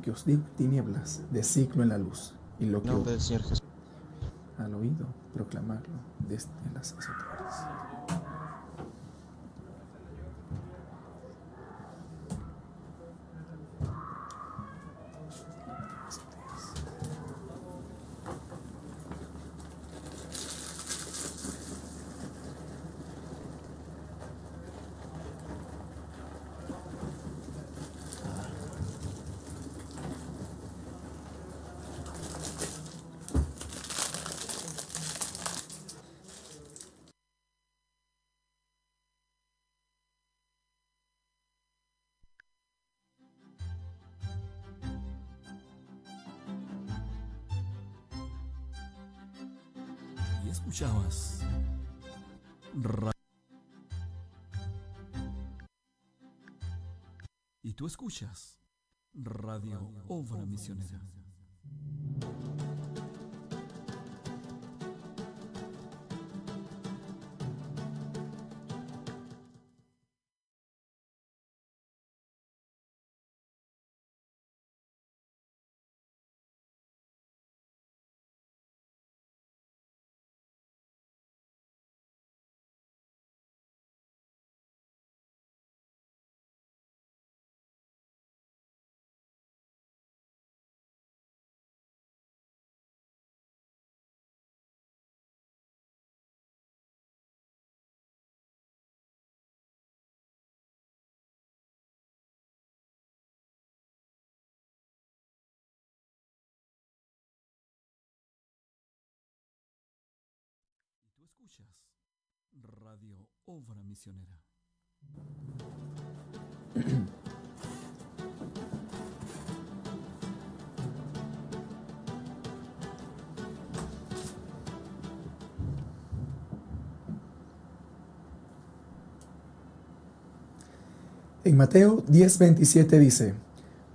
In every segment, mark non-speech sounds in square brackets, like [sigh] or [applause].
lo que os digo tinieblas, decirlo en la luz. Y lo que del Señor Jesús. al oído, proclamarlo desde las azoteas. Escuchas Radio Obra Misionera. Radio Obra Misionera. En Mateo 10:27 dice,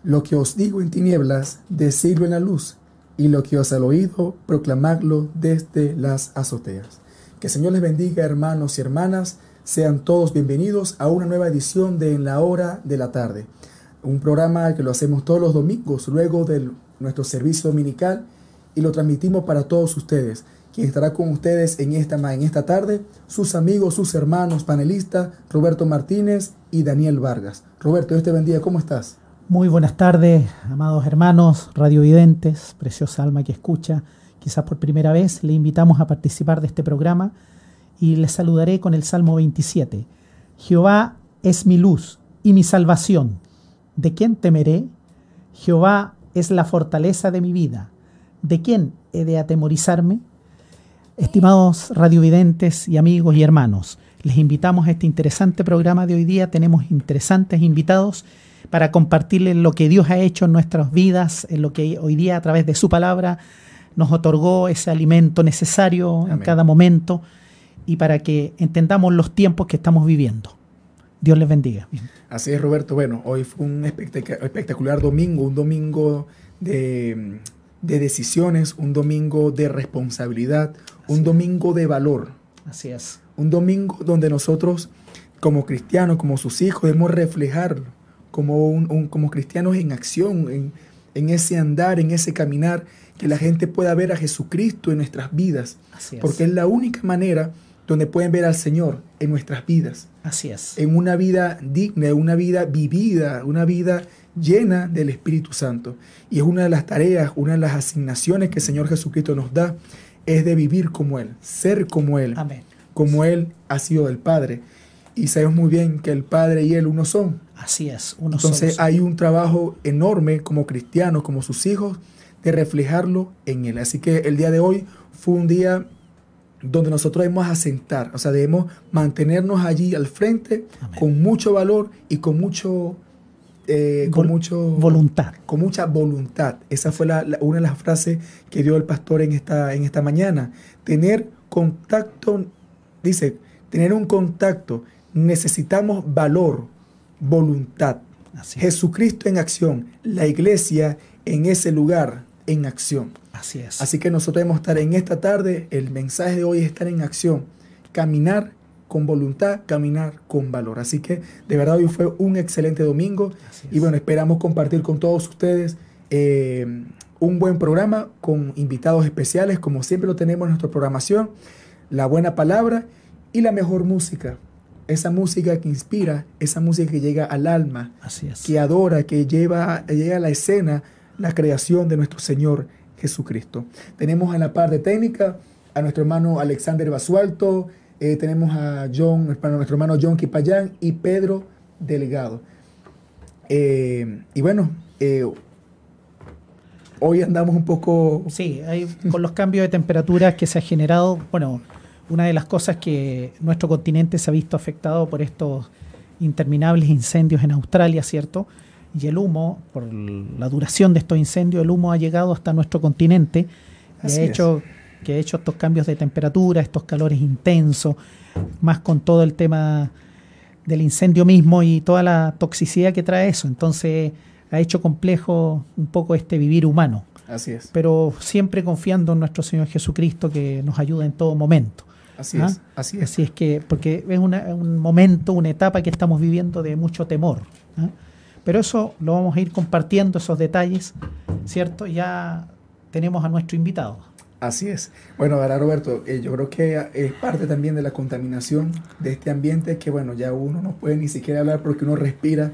Lo que os digo en tinieblas, decidlo en la luz, y lo que os al oído, proclamadlo desde las azoteas. Que Señor les bendiga, hermanos y hermanas. Sean todos bienvenidos a una nueva edición de En la Hora de la Tarde. Un programa que lo hacemos todos los domingos, luego de nuestro servicio dominical, y lo transmitimos para todos ustedes. Quien estará con ustedes en esta, en esta tarde, sus amigos, sus hermanos panelistas, Roberto Martínez y Daniel Vargas. Roberto, Dios te bendiga, ¿cómo estás? Muy buenas tardes, amados hermanos, radiovidentes, preciosa alma que escucha. Quizás por primera vez le invitamos a participar de este programa y les saludaré con el Salmo 27. Jehová es mi luz y mi salvación. ¿De quién temeré? Jehová es la fortaleza de mi vida. ¿De quién he de atemorizarme? Estimados radiovidentes y amigos y hermanos, les invitamos a este interesante programa de hoy día. Tenemos interesantes invitados para compartirles lo que Dios ha hecho en nuestras vidas, en lo que hoy día a través de su palabra nos otorgó ese alimento necesario en cada momento y para que entendamos los tiempos que estamos viviendo. Dios les bendiga. Así es, Roberto. Bueno, hoy fue un espectac- espectacular domingo, un domingo de, de decisiones, un domingo de responsabilidad, un Así domingo de valor, Así es. un domingo donde nosotros, como cristianos, como sus hijos, debemos reflejar como, un- un- como cristianos en acción, en, en ese andar, en ese caminar, que la gente pueda ver a Jesucristo en nuestras vidas, Así es. porque es la única manera donde pueden ver al Señor en nuestras vidas Así es. en una vida digna, una vida vivida, una vida llena del Espíritu Santo. Y es una de las tareas, una de las asignaciones que el Señor Jesucristo nos da, es de vivir como Él, ser como Él, Amén. como Él ha sido del Padre. Y sabemos muy bien que el Padre y Él uno son. Así es. Uno Entonces hay un trabajo enorme como cristianos, como sus hijos, de reflejarlo en Él. Así que el día de hoy fue un día donde nosotros debemos asentar, o sea, debemos mantenernos allí al frente Amén. con mucho valor y con mucho, eh, con Vol- mucho Voluntad. con mucha voluntad. Esa fue la- la- una de las frases que dio el pastor en esta, en esta mañana. Tener contacto, dice, tener un contacto, necesitamos valor, voluntad. Así es. Jesucristo en acción, la iglesia en ese lugar en acción. Así es. Así que nosotros debemos estar en esta tarde, el mensaje de hoy es estar en acción, caminar con voluntad, caminar con valor. Así que de verdad hoy fue un excelente domingo y bueno, esperamos compartir con todos ustedes eh, un buen programa con invitados especiales, como siempre lo tenemos en nuestra programación, la buena palabra y la mejor música. Esa música que inspira, esa música que llega al alma, que adora, que lleva, llega a la escena la creación de nuestro Señor Jesucristo. Tenemos en la parte técnica a nuestro hermano Alexander Basualto, eh, tenemos a John, nuestro hermano John Kipayán y Pedro Delgado. Eh, y bueno, eh, hoy andamos un poco... Sí, con los cambios de temperatura que se ha generado, bueno, una de las cosas que nuestro continente se ha visto afectado por estos interminables incendios en Australia, ¿cierto? Y el humo, por la duración de estos incendios, el humo ha llegado hasta nuestro continente y ha hecho que ha hecho estos cambios de temperatura, estos calores intensos, más con todo el tema del incendio mismo y toda la toxicidad que trae eso. Entonces ha hecho complejo un poco este vivir humano. Así es. Pero siempre confiando en nuestro Señor Jesucristo que nos ayuda en todo momento. Así ¿Ah? es, así es. Así es que, porque es un momento, una etapa que estamos viviendo de mucho temor. ¿ah? Pero eso lo vamos a ir compartiendo, esos detalles, ¿cierto? Ya tenemos a nuestro invitado. Así es. Bueno, ahora Roberto, eh, yo creo que es parte también de la contaminación de este ambiente que, bueno, ya uno no puede ni siquiera hablar porque uno respira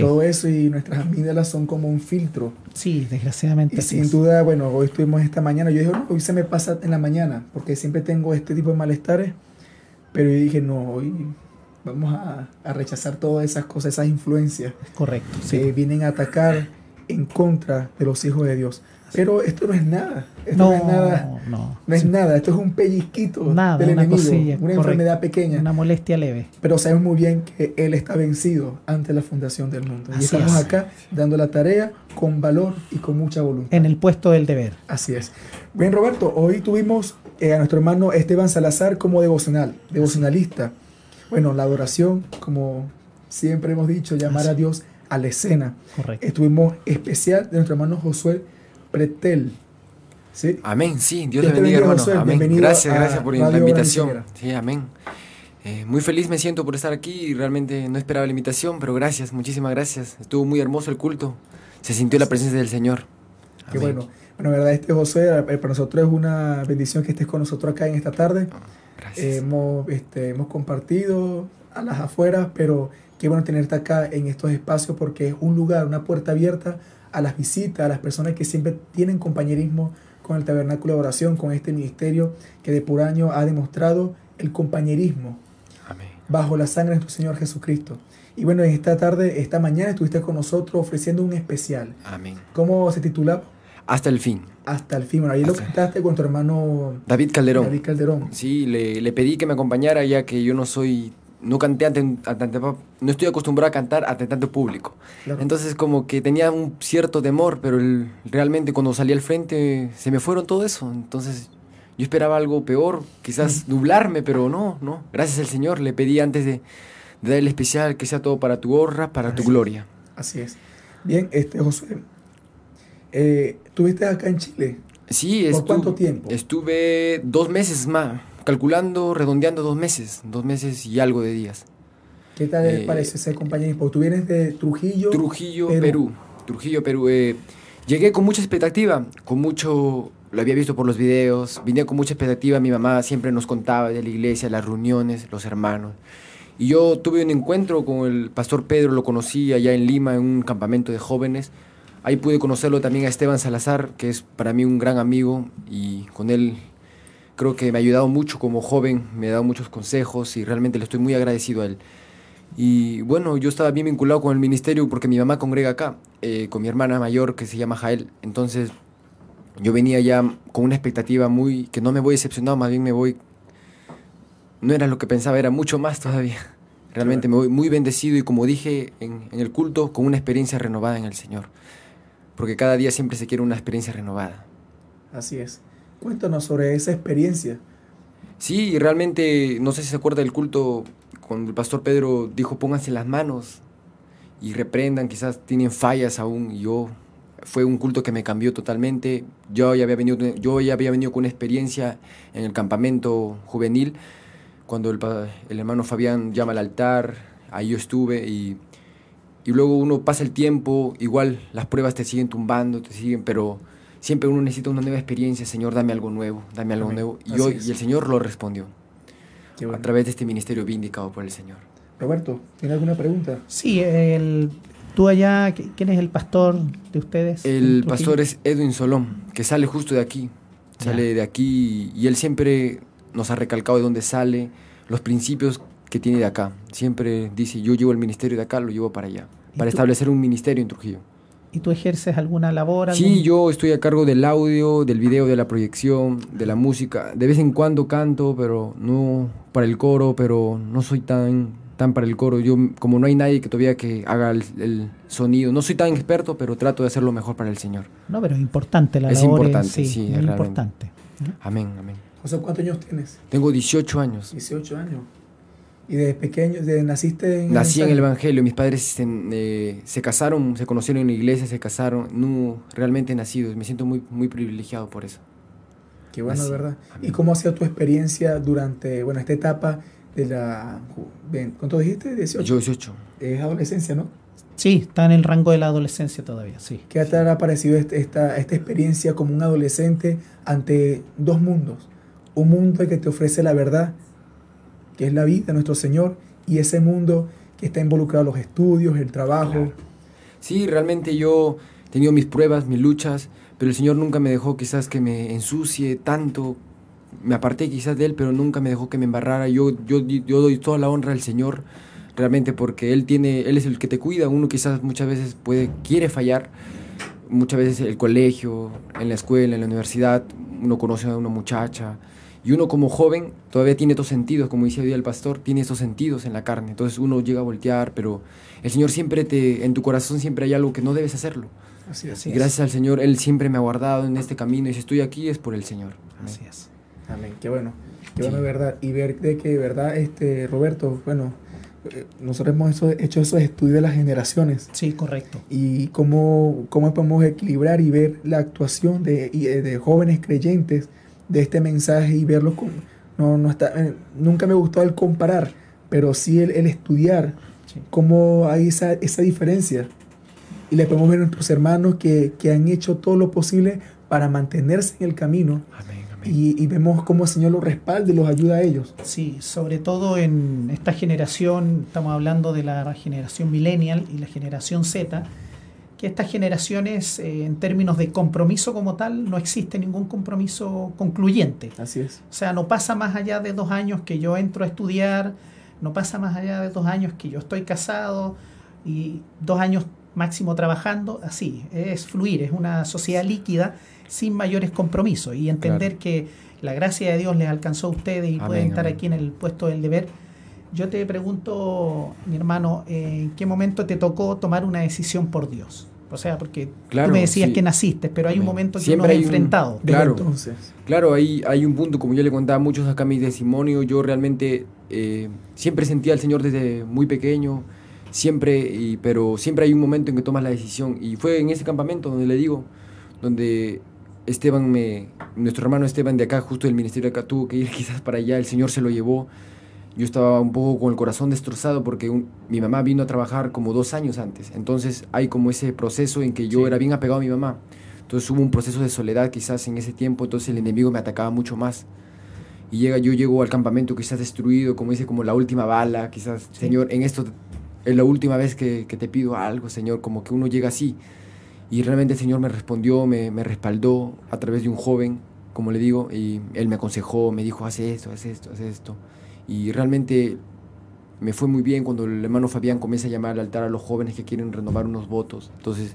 todo eso y nuestras amígdalas son como un filtro. Sí, desgraciadamente. Y sin duda, bueno, hoy estuvimos esta mañana, yo dije, hoy se me pasa en la mañana porque siempre tengo este tipo de malestares, pero yo dije, no, hoy vamos a, a rechazar todas esas cosas, esas influencias. Correcto. Que vienen a atacar en contra de los hijos de Dios. Pero esto no es nada. Esto no, es nada. No, no es nada. Esto es un pellizquito nada, del una enemigo. una enfermedad pequeña. Una molestia leve. Pero sabemos muy bien que Él está vencido ante la fundación del mundo. y estamos acá dando la tarea con valor y con mucha voluntad. En el puesto del deber. Así es. Bien, Roberto, hoy tuvimos eh, a nuestro hermano Esteban Salazar como devocional, devocionalista. Bueno, la adoración, como siempre hemos dicho, llamar a Dios a la escena. Correcto. Estuvimos especial de nuestro hermano Josué Pretel. ¿Sí? Amén, sí, Dios, le bendiga, hermano. amén. Gracias, gracias por la invitación. Sí, amén. Eh, muy feliz me siento por estar aquí y realmente no esperaba la invitación, pero gracias, muchísimas gracias. Estuvo muy hermoso el culto. Se sintió la presencia del Señor. Qué bueno. Bueno, verdad, este José, eh, para nosotros es una bendición que estés con nosotros acá en esta tarde. Gracias. hemos, este, hemos compartido a las afueras, pero qué bueno tenerte acá en estos espacios porque es un lugar, una puerta abierta a las visitas, a las personas que siempre tienen compañerismo con el tabernáculo de oración, con este ministerio que de por año ha demostrado el compañerismo bajo la sangre de nuestro Señor Jesucristo. Y bueno, en esta tarde, esta mañana estuviste con nosotros ofreciendo un especial. Amén. ¿Cómo se titulaba? Hasta el fin. Hasta el fin. Bueno, ahí lo cantaste con tu hermano David Calderón. David Calderón. Sí, le, le pedí que me acompañara ya que yo no soy no canté ante, no estoy acostumbrado a cantar ante tanto público. Entonces como que tenía un cierto temor, pero realmente cuando salí al frente se me fueron todo eso. Entonces yo esperaba algo peor, quizás nublarme, pero no, no. Gracias al Señor le pedí antes de, de dar el especial que sea todo para tu honra, para tu gloria. Así es. Bien, este José, eh, ¿tuviste acá en Chile? Sí, ¿Por cuánto tiempo? Estuve dos meses más calculando, redondeando dos meses, dos meses y algo de días. ¿Qué tal les eh, parece ese compañerismo? ¿Tú vienes de Trujillo? Trujillo, Perú. Trujillo, Perú. Eh, llegué con mucha expectativa, con mucho, lo había visto por los videos, vine con mucha expectativa, mi mamá siempre nos contaba de la iglesia, las reuniones, los hermanos. Y yo tuve un encuentro con el pastor Pedro, lo conocí allá en Lima, en un campamento de jóvenes. Ahí pude conocerlo también a Esteban Salazar, que es para mí un gran amigo, y con él creo que me ha ayudado mucho como joven, me ha dado muchos consejos y realmente le estoy muy agradecido a él. Y bueno, yo estaba bien vinculado con el ministerio porque mi mamá congrega acá, eh, con mi hermana mayor que se llama Jael. Entonces yo venía ya con una expectativa muy, que no me voy decepcionado, más bien me voy, no era lo que pensaba, era mucho más todavía. Realmente me voy muy bendecido y como dije en, en el culto, con una experiencia renovada en el Señor. Porque cada día siempre se quiere una experiencia renovada. Así es. Cuéntanos sobre esa experiencia. Sí, realmente, no sé si se acuerda del culto cuando el pastor Pedro dijo pónganse las manos y reprendan, quizás tienen fallas aún. Y yo, fue un culto que me cambió totalmente. Yo ya había venido, yo ya había venido con una experiencia en el campamento juvenil, cuando el, el hermano Fabián llama al altar, ahí yo estuve y, y luego uno pasa el tiempo, igual las pruebas te siguen tumbando, te siguen, pero siempre uno necesita una nueva experiencia, Señor, dame algo nuevo, dame algo Amén. nuevo. Y, Así hoy, y el Señor lo respondió Qué a bueno. través de este ministerio vindicado por el Señor. Roberto, ¿tiene alguna pregunta? Sí, el, tú allá, ¿qui- ¿quién es el pastor de ustedes? El pastor es Edwin Solón, que sale justo de aquí. Sale de aquí y él siempre nos ha recalcado de dónde sale, los principios que tiene de acá. Siempre dice, yo llevo el ministerio de acá, lo llevo para allá, ¿Y para tú? establecer un ministerio en Trujillo. ¿Y tú ejerces alguna labor? Sí, algún- yo estoy a cargo del audio, del video, de la proyección, de la música. De vez en cuando canto, pero no para el coro, pero no soy tan, tan para el coro. Yo, como no hay nadie que todavía que haga el, el sonido, no soy tan experto, pero trato de hacerlo mejor para el Señor. No, pero es importante la Es labor. importante, sí, sí, muy realmente. importante. Amén, amén. José, ¿cuántos años tienes? Tengo 18 años. 18 años. ¿Y desde pequeño, desde naciste en Nací en el? Evangelio, mis padres se, eh, se casaron, se conocieron en la iglesia, se casaron, no realmente nacidos. Me siento muy, muy privilegiado por eso. Qué bueno, Así. ¿verdad? ¿Y cómo ha sido tu experiencia durante, bueno, esta etapa de la... ¿Cuánto dijiste? 18. Yo 18. Es adolescencia, ¿no? Sí, está en el rango de la adolescencia todavía, sí. ¿Qué te ha parecido este- esta, esta experiencia como un adolescente ante dos mundos? Un mundo que te ofrece la verdad, que es la vida de nuestro Señor, y ese mundo que está involucrado en los estudios, el trabajo. Sí, realmente yo he tenido mis pruebas, mis luchas, pero el Señor nunca me dejó quizás que me ensucie tanto. Me aparté quizás de Él, pero nunca me dejó que me embarrara. Yo, yo, yo doy toda la honra al Señor, realmente porque Él tiene, Él es el que te cuida. Uno quizás muchas veces puede, quiere fallar. Muchas veces el colegio, en la escuela, en la universidad, uno conoce a una muchacha. Y uno como joven todavía tiene estos sentidos, como decía hoy el pastor, tiene estos sentidos en la carne. Entonces uno llega a voltear, pero el Señor siempre te, en tu corazón siempre hay algo que no debes hacerlo. Así es. Así Y es. gracias al Señor, Él siempre me ha guardado en este camino y si estoy aquí es por el Señor. Amén. Así es. Amén, qué bueno, qué Sí. bueno, verdad. Y ver de que, verdad, este, Roberto, bueno, eh, nosotros hemos hecho, hecho esos estudios de las generaciones Sí, correcto. y cómo, cómo podemos equilibrar y ver la actuación de, eh, de jóvenes creyentes de este mensaje y verlo con... No, no está, eh, nunca me gustó el comparar, pero sí el, el estudiar Sí. cómo hay esa, esa diferencia. Y le podemos ver a nuestros hermanos que, que han hecho todo lo posible para mantenerse en el camino Amén, amén. y, y vemos cómo el Señor los respalda y los ayuda a ellos. Sí, sobre todo en esta generación, estamos hablando de la generación millennial y la generación Z, que estas generaciones eh, en términos de compromiso como tal no existe ningún compromiso concluyente. Así es. O sea, no pasa más allá de dos años que yo entro a estudiar, no pasa más allá de dos años que yo estoy casado y dos años máximo trabajando, así, es fluir, es una sociedad líquida sin mayores compromisos y entender que la gracia de Dios les alcanzó a ustedes y Amén, pueden estar amén. aquí en el puesto del deber. Yo te pregunto, mi hermano, ¿en qué momento te tocó tomar una decisión por Dios? O sea, porque Claro, tú me decías sí. que naciste, pero hay un momento que uno un- enfrentado. Desde Claro. Entonces, Claro, hay, hay un punto, como yo le contaba a muchos acá mi testimonio, yo realmente eh, siempre sentía al Señor desde muy pequeño, siempre, y, pero siempre hay un momento en que tomas la decisión. Y fue en ese campamento donde le digo, donde Esteban, me, nuestro hermano Esteban de acá, justo del ministerio de acá, tuvo que ir [laughs] quizás para allá, el Señor se lo llevó. Yo estaba un poco con el corazón destrozado porque un- mi mamá vino a trabajar como dos años antes. Entonces hay como ese proceso en que yo Sí. era bien apegado a mi mamá. Entonces hubo un proceso de soledad quizás en ese tiempo, entonces el enemigo me atacaba mucho más. Y llega, yo llego al campamento quizás destruido, como dice, como la última bala, quizás, Sí. Señor, en esto es la última vez que, que te pido algo, Señor, como que uno llega así. Y realmente el Señor me respondió, me, me respaldó a través de un joven, como le digo, y él me aconsejó, me dijo, haz esto, haz esto, haz esto. Y realmente me fue muy bien cuando el hermano Fabián comienza a llamar al altar a los jóvenes que quieren renovar unos votos. Entonces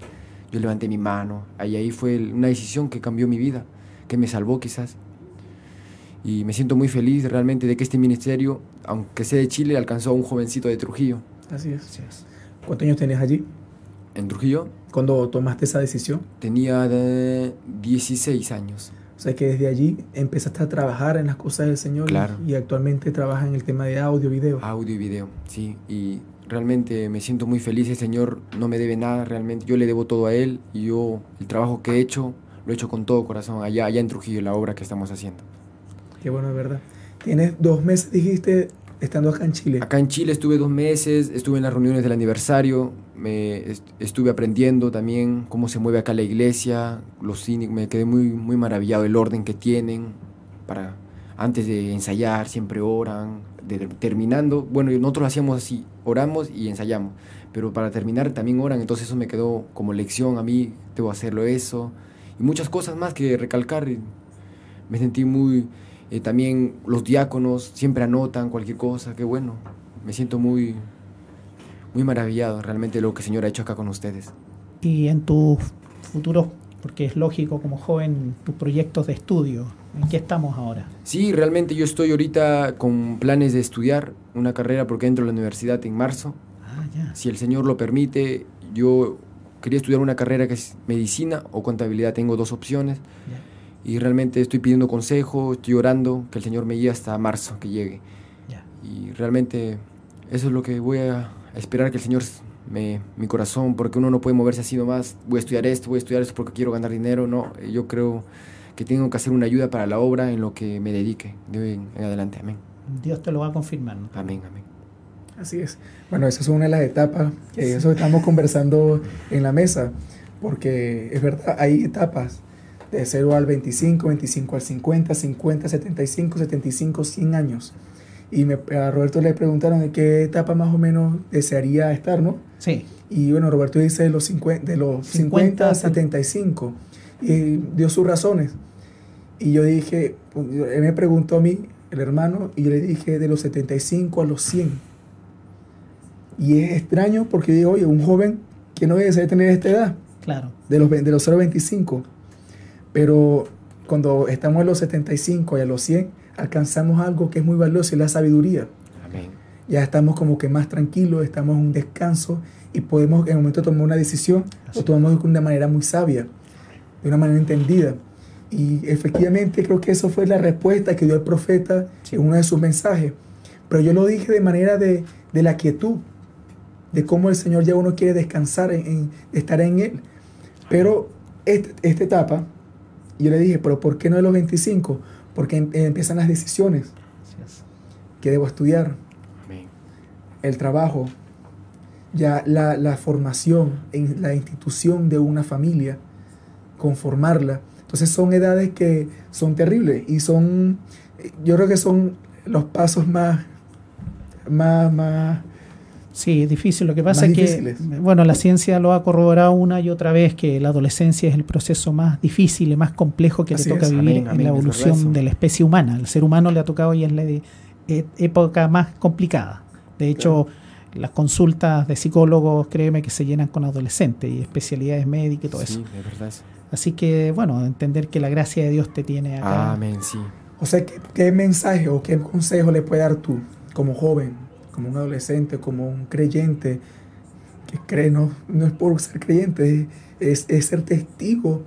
yo levanté mi mano, y ahí fue una decisión que cambió mi vida, que me salvó quizás. Y me siento muy feliz realmente de que este ministerio, aunque sea de Chile, alcanzó a un jovencito de Trujillo. así es. Así es. ¿Cuántos años tenías allí En Trujillo cuando tomaste esa decisión? tenía de 16 años. O sea que desde allí empezaste a trabajar en las cosas del Señor y- Claro. y, actualmente trabajas en el tema de audio, video. Audio y video, sí. Y realmente me siento muy feliz. El Señor no me debe nada, realmente. Yo le debo todo a Él. Y yo, el trabajo que he hecho, lo he hecho con todo corazón, allá, allá en Trujillo, la obra que estamos haciendo. Qué bueno, es verdad. Tienes dos meses, dijiste, estando acá en Chile. Acá en Chile estuve dos meses, estuve en las reuniones del aniversario, me est- estuve aprendiendo también cómo se mueve acá la iglesia, los me quedé muy, muy maravillado el orden que tienen para antes de ensayar siempre oran, de- terminando, bueno nosotros hacíamos así, oramos y ensayamos, pero para terminar también oran, entonces eso me quedó como lección a mí, debo hacerlo eso y muchas cosas más que recalcar. Me sentí muy eh, también los diáconos siempre anotan cualquier cosa, qué bueno. Me siento muy, muy maravillado realmente de lo que el Señor ha hecho acá con ustedes. Y en tus futuros, porque es lógico como joven, tus proyectos de estudio, ¿en qué estamos ahora? Sí, realmente yo estoy ahorita con planes de estudiar una carrera porque entro a la universidad en marzo. Ah, ya. Si el Señor lo permite, yo quería estudiar una carrera que es medicina o contabilidad. Tengo dos opciones Ya, y realmente estoy pidiendo consejo, estoy orando que el Señor me guíe hasta marzo que llegue. ya. Y realmente eso es lo que voy a esperar que el Señor me, mi corazón, porque uno no puede moverse así nomás, voy a estudiar esto, voy a estudiar esto porque quiero ganar dinero, no, eh, yo creo que tengo que hacer una ayuda para la obra en lo que me dedique de hoy en, en adelante, amén, Dios te lo va a confirmar. ¿no? amén, amén. Así es. Bueno, esa es una de las etapas, que eso estamos conversando en la mesa, porque es verdad, hay etapas de 0 al 25, 25 al 50, 50, 75, 75, 100 años. Y me, a Roberto le preguntaron en qué etapa más o menos desearía estar, ¿no? Sí, Y bueno, Roberto dice de los 50, de los 50 a 75. Y dio sus razones. Y yo dije, pues, él me preguntó a mí, el hermano, y yo le dije de los 75 a los 100. Y es extraño porque digo, oye, un joven que no debe tener esta edad, claro. de los, de los 0 a 25. Pero cuando estamos en los 75 y a los 100, alcanzamos algo que es muy valioso y la sabiduría Amén. ya estamos como que más tranquilos, estamos en un descanso y podemos en el momento tomar una decisión, Así. lo tomamos de una manera muy sabia, de una manera entendida. Y efectivamente creo que eso fue la respuesta que dio el profeta Sí. en uno de sus mensajes. Pero yo lo dije de manera de, de la quietud, de cómo el Señor ya uno quiere descansar, en, en- estar en Él. Pero este- esta etapa, yo le dije, pero ¿por qué no de los 25? Porque em- empiezan las decisiones que debo estudiar, Amén. el trabajo, ya la, la formación en la institución de una familia, conformarla. Entonces son edades que son terribles y son, yo creo que son los pasos más, más, más, Sí, es difícil. Lo que pasa Más es que, difíciles. bueno, la ciencia lo ha corroborado una y otra vez que la adolescencia es el proceso más difícil y más complejo que Así le toca es. vivir Amén, amén, en la evolución eso. de la especie humana. El ser humano le ha tocado y es la de- e- época más complicada. De hecho, las consultas de psicólogos, créeme que se llenan con adolescentes y especialidades médicas y todo eso. Sí, es verdad eso. Así que, bueno, entender que la gracia de Dios te tiene acá. Amén, sí. o sea, ¿qué, qué mensaje o qué consejo le puede dar tú como joven, como un adolescente, como un creyente que cree, no, no es por ser creyente, es, es ser testigo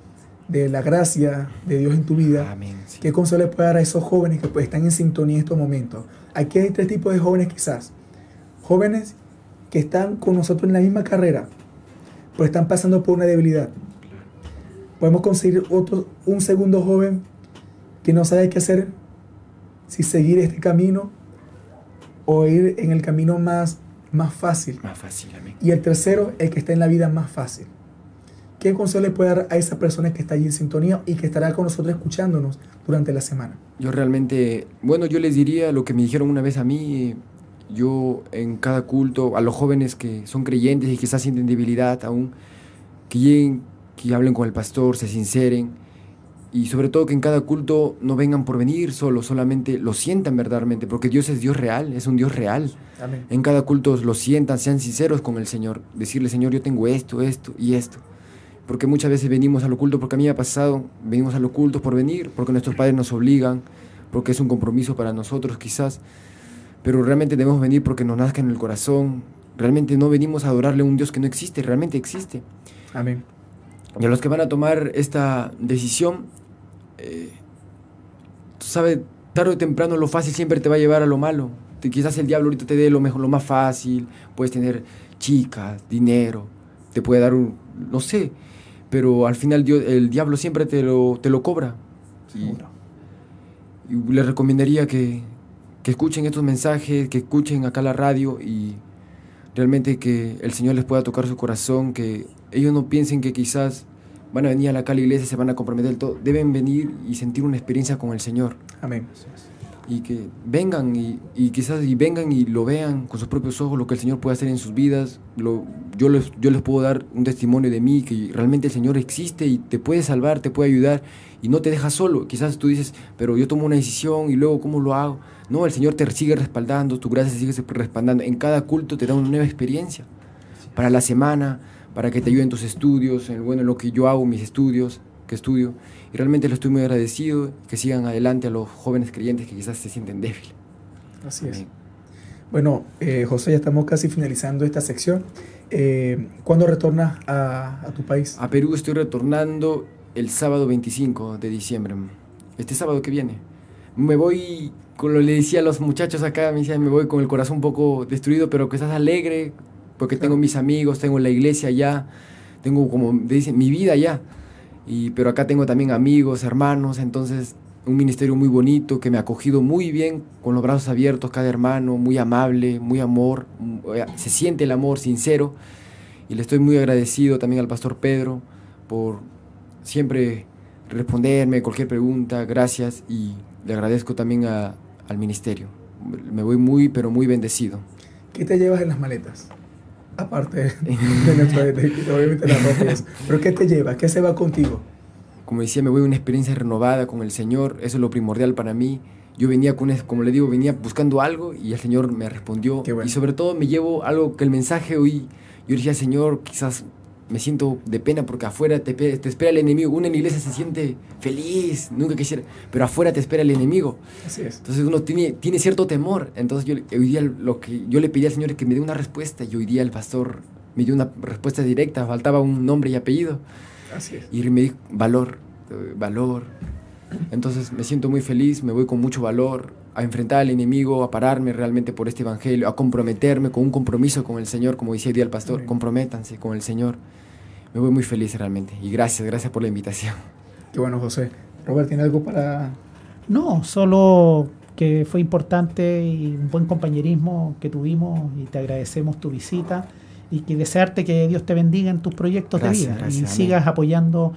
de la gracia de Dios en tu vida? Amén, sí. ¿Qué consejo le puede dar a esos jóvenes que pues, están en sintonía en estos momentos? Aquí hay tres tipos de jóvenes quizás. Jóvenes que están con nosotros en la misma carrera, pero están pasando por una debilidad. Podemos conseguir otro, un segundo joven que no sabe qué hacer, si seguir este camino o ir en el camino más, más fácil. Más fácil, amén. Y el tercero, el que está en la vida más fácil. ¿Qué consejo le puede dar a esa persona que está allí en sintonía y que estará con nosotros escuchándonos durante la semana? Yo realmente, bueno, yo les diría lo que me dijeron una vez a mí, yo en cada culto, a los jóvenes que son creyentes y quizás sienten debilidad aún, que lleguen, que hablen con el pastor, se sinceren y sobre todo que en cada culto no vengan por venir solo, solamente lo sientan verdaderamente, porque Dios es Dios real, es un Dios real. Amén. En cada culto lo sientan, sean sinceros con el Señor, decirle, Señor, yo tengo esto, esto y esto. Porque muchas veces venimos al oculto, porque a mí me ha pasado, venimos al oculto por venir, porque nuestros padres nos obligan, porque es un compromiso para nosotros quizás, pero realmente debemos venir porque nos nazca en el corazón, realmente no venimos a adorarle a un Dios que no existe, realmente existe. Amén. Y a los que van a tomar esta decisión, eh, tú sabes, tarde o temprano lo fácil siempre te va a llevar a lo malo. Te- quizás el diablo ahorita te dé lo mejor, lo más fácil, puedes tener chicas, dinero, te puede dar un, no sé, pero al final Dios, el diablo siempre te lo, te lo cobra. Y, y le recomendaría que, que escuchen estos mensajes, que escuchen acá la radio y realmente que el Señor les pueda tocar su corazón, que ellos no piensen que quizás van a venir a la Cala Iglesia, se van a comprometer del todo. Deben venir y sentir una experiencia con el Señor. Amén. Y que vengan y, y quizás y vengan y lo vean con sus propios ojos, lo que el Señor puede hacer en sus vidas. Lo, yo, les, yo les puedo dar un testimonio de mí, que realmente el Señor existe y te puede salvar, te puede ayudar y no te deja solo. Quizás tú dices, pero yo tomo una decisión y luego ¿cómo lo hago? No, el Señor te sigue respaldando, tu gracia sigue respaldando. En cada culto te da una nueva experiencia. Para la semana, para que te ayude en tus estudios, en, bueno, en lo que yo hago, mis estudios, que estudio. Y realmente lo estoy muy agradecido, que sigan adelante a los jóvenes creyentes que quizás se sienten débiles. Así es. Bueno, eh, José, ya estamos casi finalizando esta sección. Eh, ¿Cuándo retornas a, a, tu país? A Perú estoy retornando el sábado 25 de diciembre, este sábado que viene. Me voy, como le decía a los muchachos acá, me decían, me voy con el corazón un poco destruido, pero que estás alegre, porque tengo mis amigos, tengo la iglesia allá, tengo como dicen, mi vida allá. Y, pero acá tengo también amigos, hermanos, entonces un ministerio muy bonito que me ha acogido muy bien, con los brazos abiertos, cada hermano, muy amable, muy amor, se siente el amor sincero. Y le estoy muy agradecido también al pastor Pedro por siempre responderme cualquier pregunta, gracias, y le agradezco también a, al ministerio. Me voy muy, pero muy bendecido. ¿Qué te llevas en las maletas? Aparte [laughs] de, nuestro, de, de, obviamente la ropa Pero ¿qué te lleva? ¿Qué se va contigo? Como decía, me voy a una experiencia renovada con el Señor, eso es lo primordial para mí. Yo venía con, como le digo, venía buscando algo y el Señor me respondió. Bueno. Y sobre todo me llevo algo que el mensaje hoy, yo decía, Señor, quizás me siento de pena porque afuera te, te, espera el enemigo. Uno en la iglesia se siente feliz, nunca quisiera, pero afuera te espera el enemigo. Así es. Entonces uno tiene, tiene cierto temor. Entonces yo hoy día lo que yo le pedí al Señor es que me dé una respuesta y hoy día el pastor me dio una respuesta directa, faltaba un nombre y apellido. Así es. Y me dijo valor, eh, valor. Entonces me siento muy feliz, me voy con mucho valor a enfrentar al enemigo, a pararme realmente por este evangelio, a comprometerme con un compromiso con el Señor, como decía hoy día el pastor, Amén. comprométanse con el Señor. Me voy muy feliz realmente y gracias, gracias por la invitación. Qué bueno, José. Robert, ¿tiene algo para...? No, solo que fue importante y un buen compañerismo que tuvimos y te agradecemos tu visita y que desearte que Dios te bendiga en tus proyectos Gracias, de vida gracias, y amén. sigas apoyando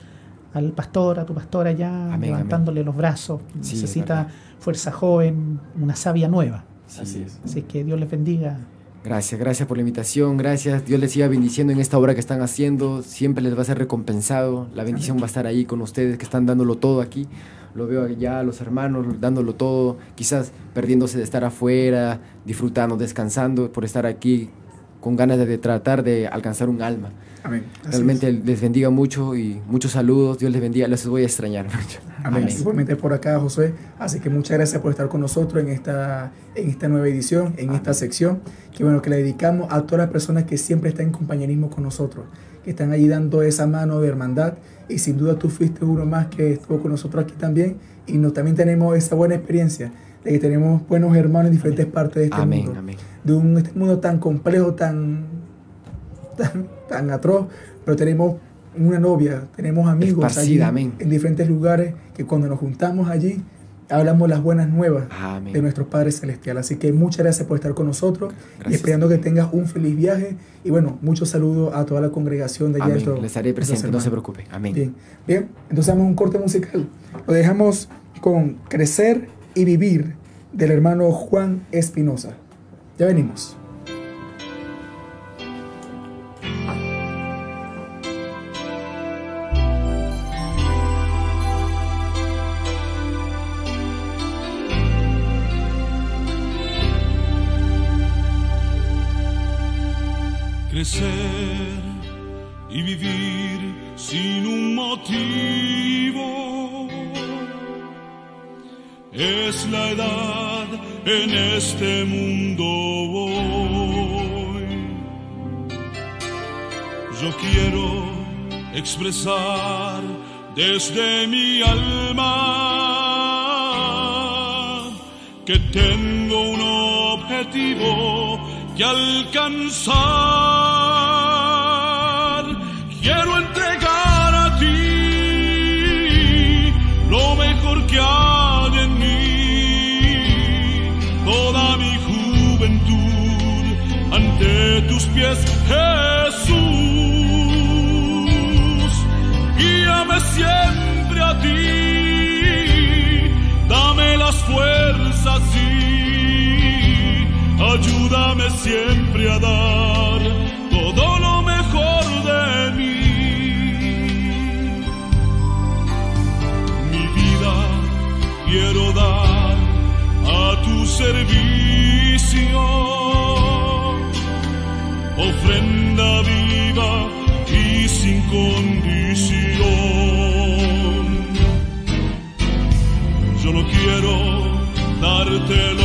al pastor, a tu pastor allá, Amén, levantándole los brazos. Sí, Necesita fuerza joven, una savia nueva. Sí. Así es. Así que Dios les bendiga. Gracias, gracias por la invitación, gracias. Dios les siga bendiciendo en esta obra que están haciendo. Siempre les va a ser recompensado. La bendición va a estar ahí con ustedes que están dándolo todo aquí. Lo veo allá, los hermanos dándolo todo, quizás perdiéndose de estar afuera, disfrutando, descansando por estar aquí con ganas de, de tratar de alcanzar un alma. Amén. Realmente es. les bendiga mucho y muchos saludos. Dios les bendiga. Les voy a extrañar mucho. Amén. Igualmente por acá, José. Así que muchas gracias por estar con nosotros en esta, en esta nueva edición, en esta sección. Que bueno, que le dedicamos a todas las personas que siempre están en compañerismo con nosotros, que están ahí dando esa mano de hermandad. Y sin duda tú fuiste uno más que estuvo con nosotros aquí también. Y nos, también tenemos esa buena experiencia de que tenemos buenos hermanos en diferentes partes de este Amén, mundo. amén. De un este mundo tan complejo, tan, tan, tan atroz, pero tenemos una novia, tenemos amigos allí amén. en diferentes lugares que cuando nos juntamos allí hablamos las buenas nuevas Amén. de nuestro Padre Celestial. Así que muchas gracias por estar con nosotros y Gracias. esperando que tengas un feliz viaje. Y bueno, muchos saludos a toda la congregación de allá. Amén. Les estaré presente, no se preocupe. Amén. Bien, bien. Entonces damos un corte musical. Lo dejamos con Crecer y Vivir del hermano Juan Espinosa. Ya venimos. crecer y vivir sin un motivo. Es la edad en este mundo hoy. Yo quiero expresar desde mi alma que tengo un objetivo que alcanzar. Pies, Jesús. Guíame siempre a ti, dame las fuerzas y ayúdame siempre a dar todo lo mejor de mí. Mi vida quiero dar a tu servicio, ofrenda viva y sin condición. Yo no quiero darte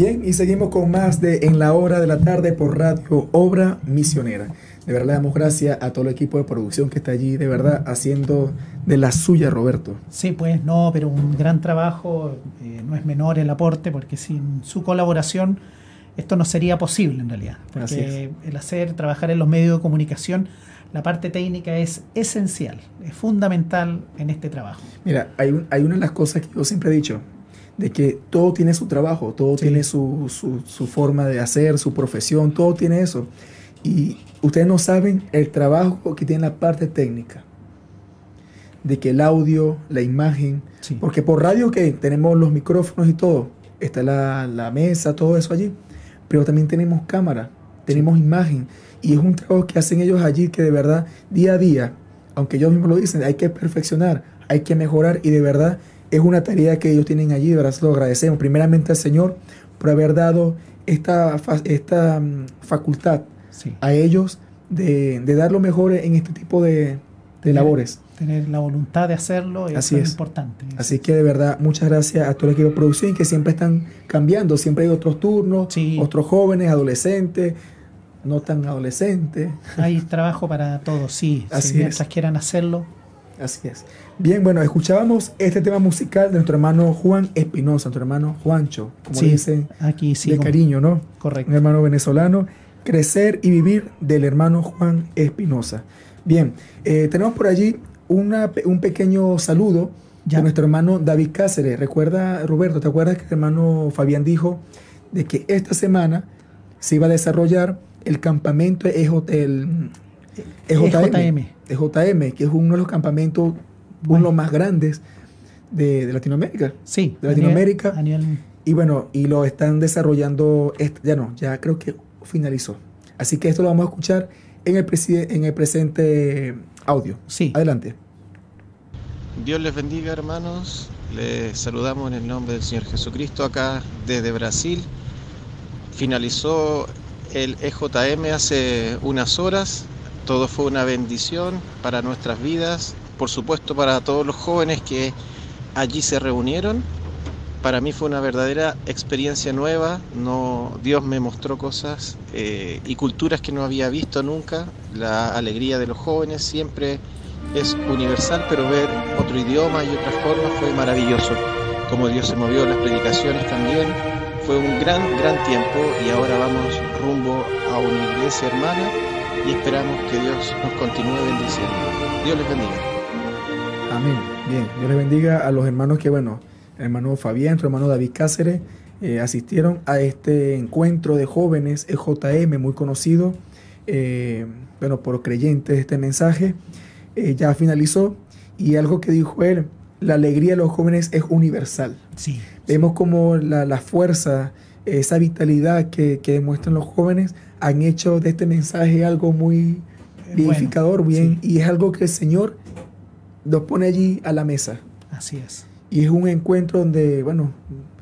Bien, y seguimos con más de En la hora de la tarde por Radio Obra Misionera. De verdad, damos gracias a todo el equipo de producción que está allí, de verdad, haciendo de la suya, Roberto. Sí, pues no, pero un gran trabajo, eh, no es menor el aporte, porque sin su colaboración esto no sería posible en realidad. Porque el hacer, trabajar en los medios de comunicación, la parte técnica es esencial, es fundamental en este trabajo. Mira, hay, un- hay una de las cosas que yo siempre he dicho, de que todo tiene su trabajo, todo Sí. tiene su, su- su forma de hacer, su profesión, todo tiene eso. Y ustedes no saben el trabajo que tiene la parte técnica, de que el audio, la imagen, Sí. porque por radio que tenemos los micrófonos y todo, está la, la mesa, todo eso allí, pero también tenemos cámara, tenemos imagen, y es un trabajo que hacen ellos allí que de verdad, día a día, aunque ellos mismos lo dicen, hay que perfeccionar, hay que mejorar, y de verdad es una tarea que ellos tienen allí, de verdad se lo agradecemos primeramente al Señor por haber dado esta, esta mm, facultad Sí. a ellos de, de dar lo mejor en este tipo de, de labores. Tener la voluntad de hacerlo es Así es. importante. Así que de verdad, muchas gracias a todo el equipo de producción que siempre están cambiando. Siempre hay otros turnos, Sí. otros jóvenes, adolescentes, no tan adolescentes. Hay trabajo para todos, sí. [laughs] Así si es. mientras quieran hacerlo, Así es. Bien, bueno, escuchábamos este tema musical de nuestro hermano Juan Espinosa, nuestro hermano Juancho, como sí, dicen aquí sí. de cariño, ¿no? Correcto. Un hermano venezolano. Crecer y vivir del hermano Juan Espinosa. Bien, eh, tenemos por allí una un pequeño saludo Ya. de nuestro hermano David Cáceres. Recuerda, Roberto, ¿te acuerdas que el hermano Fabián dijo de que esta semana se iba a desarrollar el campamento el EJM, EJM, que es uno de los campamentos, uno de los más grandes de, de Latinoamérica. Sí. De Latinoamérica. A nivel, a nivel- Y bueno, y lo están desarrollando, ya no, ya creo que finalizó. Así que esto lo vamos a escuchar en el, en el presente audio. sí. Adelante. Dios les bendiga hermanos, les saludamos en el nombre del Señor Jesucristo acá desde Brasil. Finalizó el EJM hace unas horas, todo fue una bendición para nuestras vidas, por supuesto para todos los jóvenes que allí se reunieron. Para mí fue una verdadera experiencia nueva, Dios me mostró cosas eh, y culturas que no había visto nunca, la alegría de los jóvenes siempre es universal, pero ver otro idioma y otras formas fue maravilloso. Como Dios se movió, las predicaciones también. Fue un gran, gran tiempo y ahora vamos rumbo a una iglesia hermana y esperamos que Dios nos continúe bendiciendo. Dios les bendiga. Amén. Bien, Dios les bendiga a los hermanos que, bueno, hermano Fabián, tu hermano David Cáceres, eh, asistieron a este encuentro de jóvenes EJM, muy conocido, eh, bueno, por creyentes este mensaje. Eh, ya finalizó y algo que dijo él, la alegría de los jóvenes es universal. Sí. Vemos como la, la fuerza, esa vitalidad que, que demuestran los jóvenes han hecho de este mensaje algo muy vivificador, bueno, bien, sí. y es algo que el Señor nos pone allí a la mesa. Así es. Y es un encuentro donde, bueno,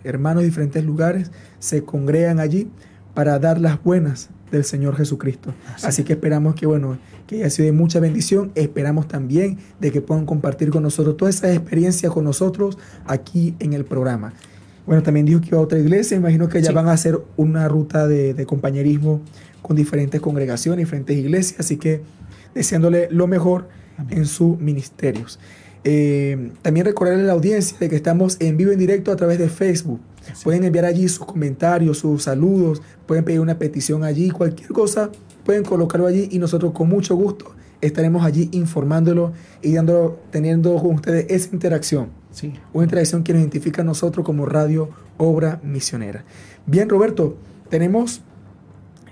hermanos de diferentes lugares se congregan allí para dar las buenas del Señor Jesucristo. Así que esperamos que, bueno, que haya sido de mucha bendición. Esperamos también de que puedan compartir con nosotros todas esas experiencias con nosotros aquí en el programa. Bueno, también dijo que iba a otra iglesia. Imagino que ya Sí. van a hacer una ruta de, de compañerismo con diferentes congregaciones, diferentes iglesias. Así que deseándole lo mejor Amén. en sus ministerios. Eh, también recordarle a la audiencia de que estamos en vivo en directo a través de Facebook. Pueden enviar allí sus comentarios, sus saludos, pueden pedir una petición allí, cualquier cosa, pueden colocarlo allí y nosotros con mucho gusto estaremos allí informándolo y dando, teniendo con ustedes esa interacción. Sí. Una interacción que nos identifica a nosotros como Radio Obra Misionera. Bien, Roberto, tenemos,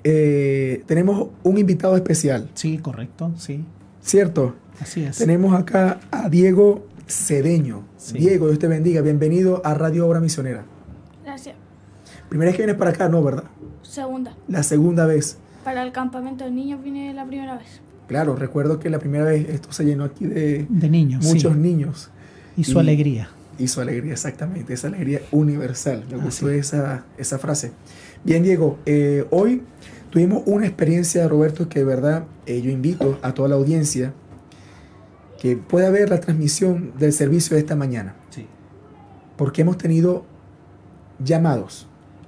eh, tenemos un invitado especial, Sí, correcto. Sí. ¿cierto? Así es. Tenemos acá a Diego Cedeño. Sí. Diego, Dios te bendiga. Bienvenido a Radio Obra Misionera. Gracias. Primera vez que vienes para acá, ¿no? ¿Verdad? Segunda. La segunda vez. Para el campamento de niños vine la primera vez. Claro, recuerdo que la primera vez esto se llenó aquí de De niños. muchos sí. niños. Y su y- alegría. Y su alegría, exactamente, esa alegría universal. Me gustó esa, esa frase. Bien, Diego, eh, hoy tuvimos una experiencia, Roberto, que de verdad eh, yo invito a toda la audiencia que pueda ver la transmisión del servicio de esta mañana, Sí. porque hemos tenido llamados.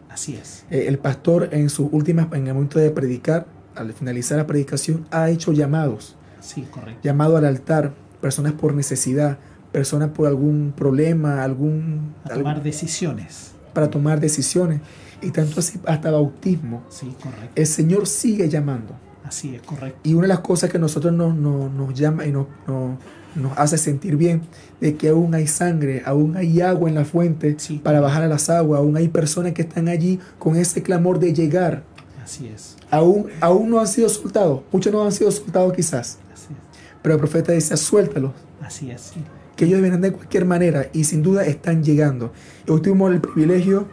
Así es. Eh, el pastor en sus últimas, en el momento de predicar, al finalizar la predicación, ha hecho llamados, Sí, correcto. llamado al altar, personas por necesidad, personas por algún problema, algún, A algún- tomar decisiones. para tomar decisiones y tanto así hasta bautismo. Sí, correcto. El Señor sigue llamando. Así es, correcto. Y una de las cosas que nosotros nos, nos, nos llama y nos, nos, nos hace sentir bien, de que aún hay sangre, aún hay agua en la fuente Sí. para bajar a las aguas, aún hay personas que están allí con ese clamor de llegar. Así es. Aún, aún no han sido soltados, muchos no han sido soltados quizás, Así es. pero el profeta dice, suéltalos, Así es. que ellos vendrán de cualquier manera y sin duda están llegando. Y hoy tuvimos el privilegio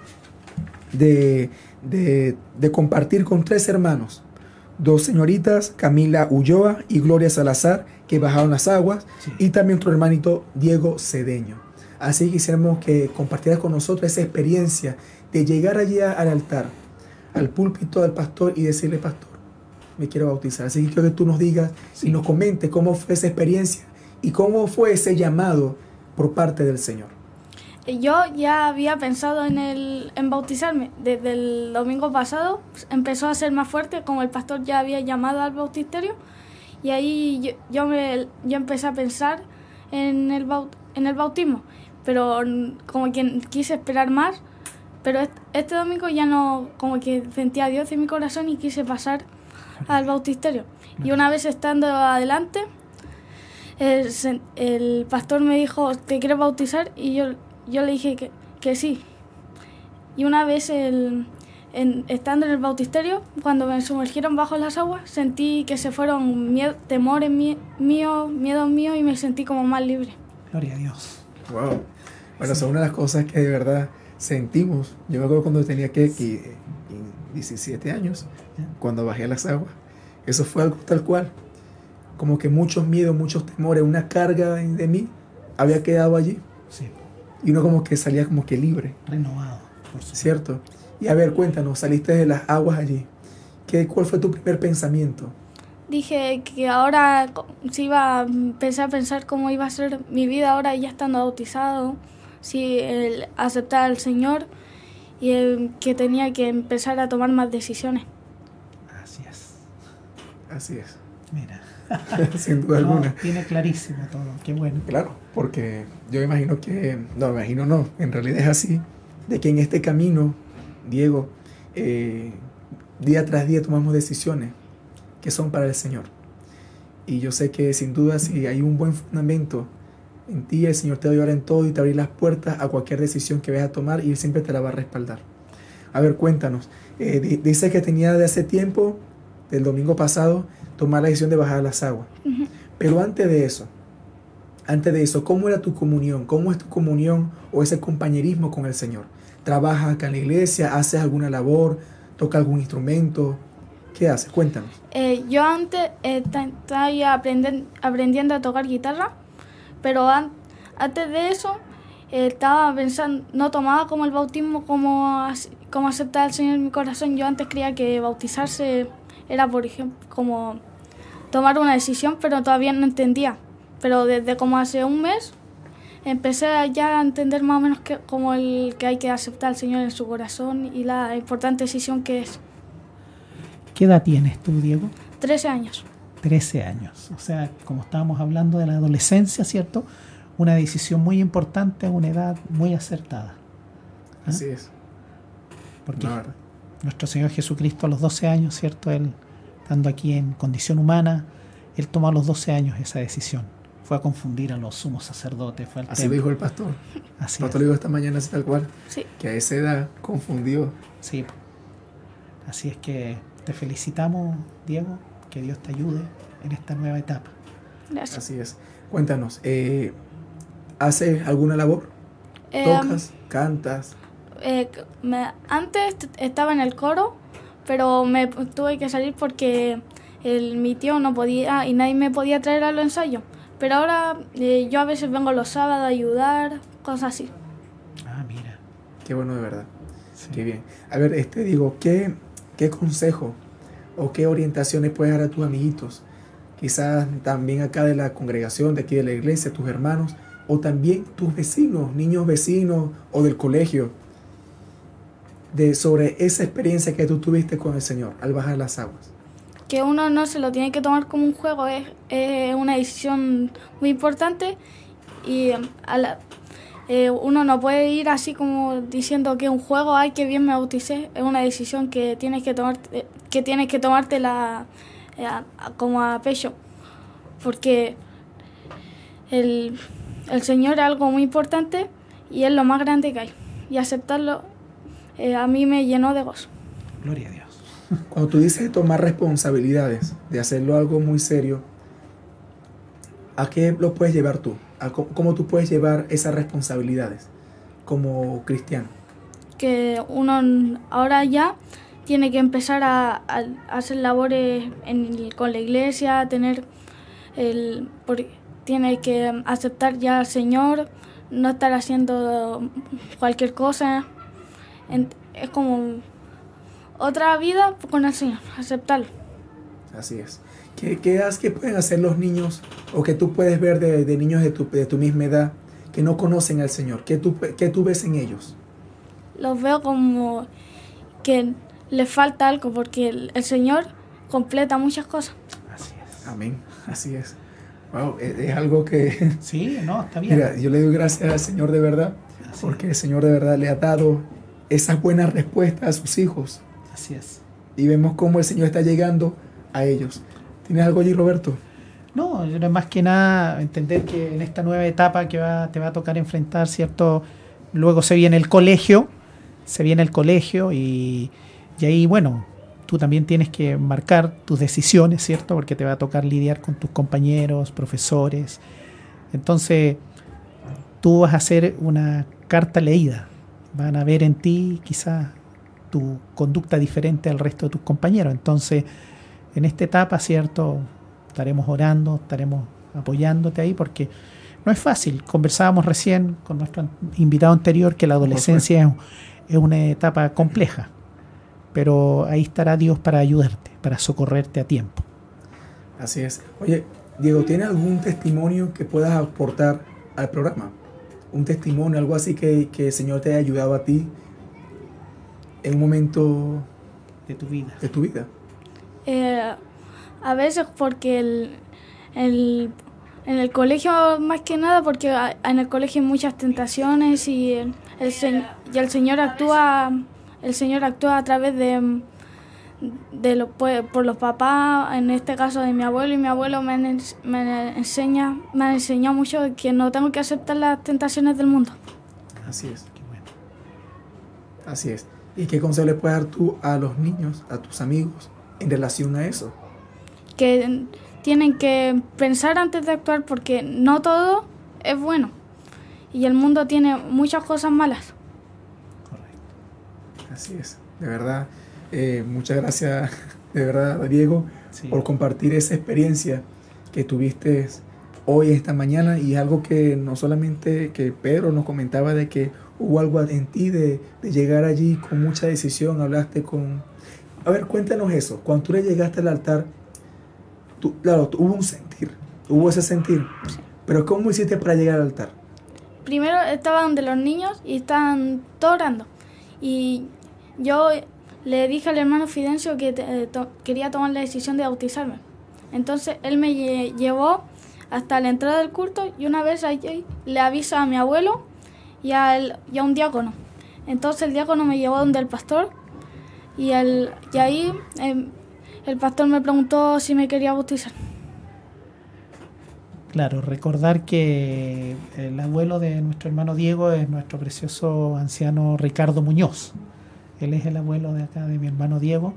de, de- de compartir con tres hermanos, dos señoritas, Camila Ulloa y Gloria Salazar, que bajaron las aguas, Sí. y también otro hermanito, Diego Cedeño. Así que quisiéramos que compartieras con nosotros esa experiencia de llegar allí al altar, al púlpito del pastor y decirle, pastor, me quiero bautizar. Así que quiero que tú nos digas Sí. y nos comentes cómo fue esa experiencia y cómo fue ese llamado por parte del Señor. Yo ya había pensado en, el, en bautizarme. Desde el domingo pasado pues, empezó a ser más fuerte, como el pastor ya había llamado al bautisterio. Y ahí yo, yo, me, yo empecé a pensar en el, baut- en el bautismo. Pero como que quise esperar más. Pero est- este domingo ya no, como que sentía a Dios en mi corazón y quise pasar al bautisterio. Y una vez estando adelante, el, el pastor me dijo, ¿te quieres bautizar? Y yo, yo le dije que, que sí. Y una vez el, en- estando en el bautisterio, cuando me sumergieron bajo las aguas, sentí que se fueron mie- temores mí- míos, miedos míos y me sentí como más libre. Gloria a Dios. Wow. Bueno, son una de las cosas que de verdad sentimos. Yo me acuerdo cuando tenía que, que- 17 años, cuando bajé a las aguas. Eso fue algo tal cual. Como que muchos miedos, muchos temores, una carga de mí había quedado allí. Sí, Y uno como que salía como que libre, renovado, por supuesto. ¿cierto? Y a ver, cuéntanos, saliste de las aguas allí. ¿Qué, ¿Cuál fue tu primer pensamiento? Dije que ahora si iba a empezar a pensar cómo iba a ser mi vida ahora ya estando bautizado, si el aceptar al Señor y el que tenía que empezar a tomar más decisiones. Así es. Así es, Mira. [laughs] sin duda No, alguna. tiene clarísimo todo. Qué bueno. Claro, porque yo me imagino que, no, imagino no, en realidad es así, de que en este camino, Diego, eh, día tras día tomamos decisiones que son para el Señor. Y yo sé que sin duda si hay un buen fundamento en ti, el Señor te va a ayudar en todo y te abrir las puertas a cualquier decisión que vayas a tomar y Él siempre te la va a respaldar. A ver, cuéntanos. Eh, di- dice que tenía de hace tiempo, del domingo pasado, tomar la decisión de bajar las aguas. Pero antes de eso, antes de eso, ¿cómo era tu comunión? ¿Cómo es tu comunión o ese compañerismo con el Señor? ¿Trabajas acá en la iglesia? ¿Haces alguna labor? ¿Toca algún instrumento? ¿Qué haces? Cuéntanos. Eh, yo antes eh, ta- estaba aprendiendo a tocar guitarra, pero an- antes de eso eh, estaba pensando, no tomaba como el bautismo como, como aceptar al Señor en mi corazón. Yo antes creía que bautizarse era, por ejemplo, como tomar una decisión, pero todavía no entendía. Pero desde como hace un mes empecé ya a entender más o menos que, como el que hay que aceptar al Señor en su corazón y la importante decisión que es. ¿Qué edad tienes tú, Diego? 13 años. 13 años. O sea, como estábamos hablando de la adolescencia, ¿cierto? Una decisión muy importante a una edad muy acertada. ¿Ah? Así es. Porque nuestro Señor Jesucristo a los 12 años, ¿cierto? Él, estando aquí en condición humana, Él tomó a los 12 años esa decisión. Fue a confundir a los sumos sacerdotes, fue al Así templo. dijo el pastor. Así El pastor es. lo dijo esta mañana así tal cual, Sí. que a esa edad confundió. Sí. Así es que te felicitamos, Diego, que Dios te ayude en esta nueva etapa. Gracias. Así es. Cuéntanos, eh, ¿haces alguna labor? Eh, ¿Tocas? ¿Cantas? eh, me- antes estaba en el coro, pero me tuve que salir porque el, mi tío no podía y nadie me podía traer a los ensayos. Pero ahora eh, yo a veces vengo los sábados a ayudar, cosas así. Ah, mira. Qué bueno de verdad. Sí. Qué bien. A ver, este digo, ¿qué, qué consejo o qué orientaciones puedes dar a tus amiguitos? Quizás también acá de la congregación, de aquí de la iglesia, tus hermanos, o también tus vecinos, niños vecinos o del colegio, de sobre esa experiencia que tú tuviste con el Señor al bajar las aguas. Que uno no se lo tiene que tomar como un juego, es, es una decisión muy importante y a la- eh, uno no puede ir así como diciendo que un juego, ay, que bien me bauticé, es una decisión que tienes que tomarte, que tienes que tomártela eh, como a pecho, porque el, el Señor es algo muy importante y es lo más grande que hay, y aceptarlo eh, a mí me llenó de gozo. Gloria a Dios. [laughs] Cuando tú dices tomar responsabilidades, de hacerlo algo muy serio, ¿a qué lo puedes llevar tú? ¿A cómo, cómo tú puedes llevar esas responsabilidades como cristiano? que uno ahora ya tiene que empezar a, hacer labores en con la iglesia, tener el por- tiene que aceptar ya al Señor, no estar haciendo cualquier cosa. En- es como otra vida con el Señor, aceptarlo. Así es. ¿Qué, qué, has- qué pueden hacer los niños o que tú puedes ver de, de niños de tu, de tu misma edad que no conocen al Señor? ¿Qué tú, qué tú ves en ellos? Los veo como que les falta algo porque el, el Señor completa muchas cosas. Así es. Amén. Así es. Wow, es, es algo que... [laughs] Sí, no, está bien. Mira, yo le doy gracias al Señor de verdad, Así porque el Señor de verdad le ha dado esas buenas respuestas a sus hijos. Así es. Y vemos cómo el Señor está llegando a ellos. ¿Tienes algo allí, Roberto? No, es más que nada entender que en esta nueva etapa que va, te va a tocar enfrentar, ¿cierto? Luego se viene el colegio, se viene el colegio y, y ahí, bueno, tú también tienes que marcar tus decisiones, ¿cierto? Porque te va a tocar lidiar con tus compañeros, profesores. Entonces, tú vas a hacer una carta leída. Van a ver en ti quizás tu conducta diferente al resto de tus compañeros. Entonces, en esta etapa, ¿cierto? Estaremos orando, estaremos apoyándote ahí porque no es fácil. Conversábamos recién con nuestro invitado anterior que la adolescencia es, es una etapa compleja, pero ahí estará Dios para ayudarte, para socorrerte a tiempo. Así es. Oye, Diego, ¿tiene algún testimonio que puedas aportar al programa? Un testimonio, algo así que, que el Señor te haya ayudado a ti en un momento de tu vida. de tu vida. Eh, a veces porque el, el- en el colegio más que nada porque en el colegio hay muchas tentaciones y el, se- y el Señor actúa el Señor actúa a través de de lo, pues, por los papás, en este caso de mi abuelo y mi abuelo me, me enseña me han enseñado mucho que no tengo que aceptar las tentaciones del mundo. Así es. Qué bueno. Así es. ¿Y qué consejo le puedes dar tú a los niños, a tus amigos, en relación a eso? que tienen que pensar antes de actuar porque no todo es bueno y el mundo tiene muchas cosas malas. Correcto. Así es. De verdad, eh, muchas gracias, [laughs] de verdad, Diego, Sí. por compartir esa experiencia que tuviste hoy, esta mañana, y algo que no solamente que Pedro nos comentaba de que hubo algo en ti de, de llegar allí con mucha decisión, hablaste con... A ver, cuéntanos eso, cuando tú le llegaste al altar, tú, claro, hubo un sentir, hubo ese sentir, pero ¿cómo hiciste para llegar al altar? Primero estaba donde los niños y estaban todos orando y yo le dije al hermano Fidencio que te- to- quería tomar la decisión de bautizarme. Entonces él me lle- llevó hasta la entrada del culto y una vez allí le avisa a mi abuelo y, al- y a un diácono. Entonces el diácono me llevó donde el pastor y, el, y ahí em, el pastor me preguntó si me quería bautizar. Claro, recordar que el abuelo de nuestro hermano Diego es nuestro precioso anciano Ricardo Muñoz. Él es el abuelo de acá de mi hermano Diego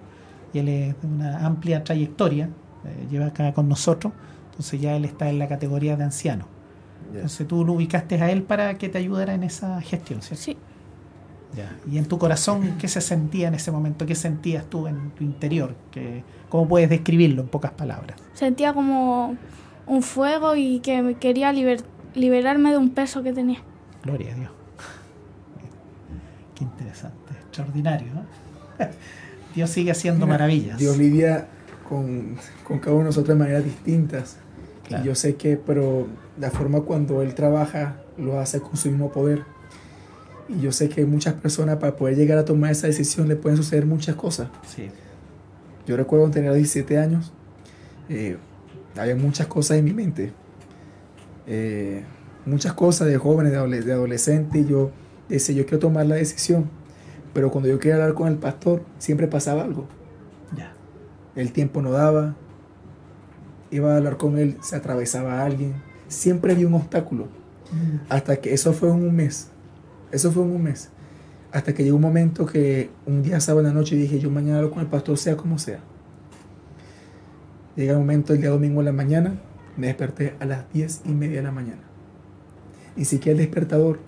y él es de una amplia trayectoria, eh, lleva acá con nosotros, entonces ya él está en la categoría de anciano. Entonces tú lo ubicaste a él para que te ayudara en esa gestión, ¿cierto? Sí. Ya. Y en tu corazón, ¿qué se sentía en ese momento? ¿Qué sentías tú en tu interior? ¿Qué- ¿Cómo puedes describirlo en pocas palabras? Sentía como un fuego y que me quería liber- liberarme de un peso que tenía. Gloria a Dios. Qué interesante, extraordinario. ¿no? [laughs] Dios sigue haciendo Mira, maravillas. Dios lidia con, con cada uno de nosotros de maneras distintas. Claro. Y yo sé que, pero la forma cuando Él trabaja lo hace con su mismo poder. Y yo sé que muchas personas para poder llegar a tomar esa decisión le pueden suceder muchas cosas. Sí, Yo recuerdo cuando tenía 17 años, eh, había muchas cosas en mi mente. Eh, muchas cosas de jóvenes, de, adole- de adolescente. Y yo decía, yo quiero tomar la decisión. Pero cuando yo quería hablar con el pastor, siempre pasaba algo. ya. El tiempo no daba. Iba a hablar con él, se atravesaba alguien. Siempre había un obstáculo. Hasta que eso fue en un mes. Eso fue en un mes. Hasta que llegó un momento que un día sábado en la noche dije, yo mañana hablo con el pastor, sea como sea. Llega el momento, el día domingo en la mañana, me desperté a las diez y media de la mañana. Ni siquiera el despertador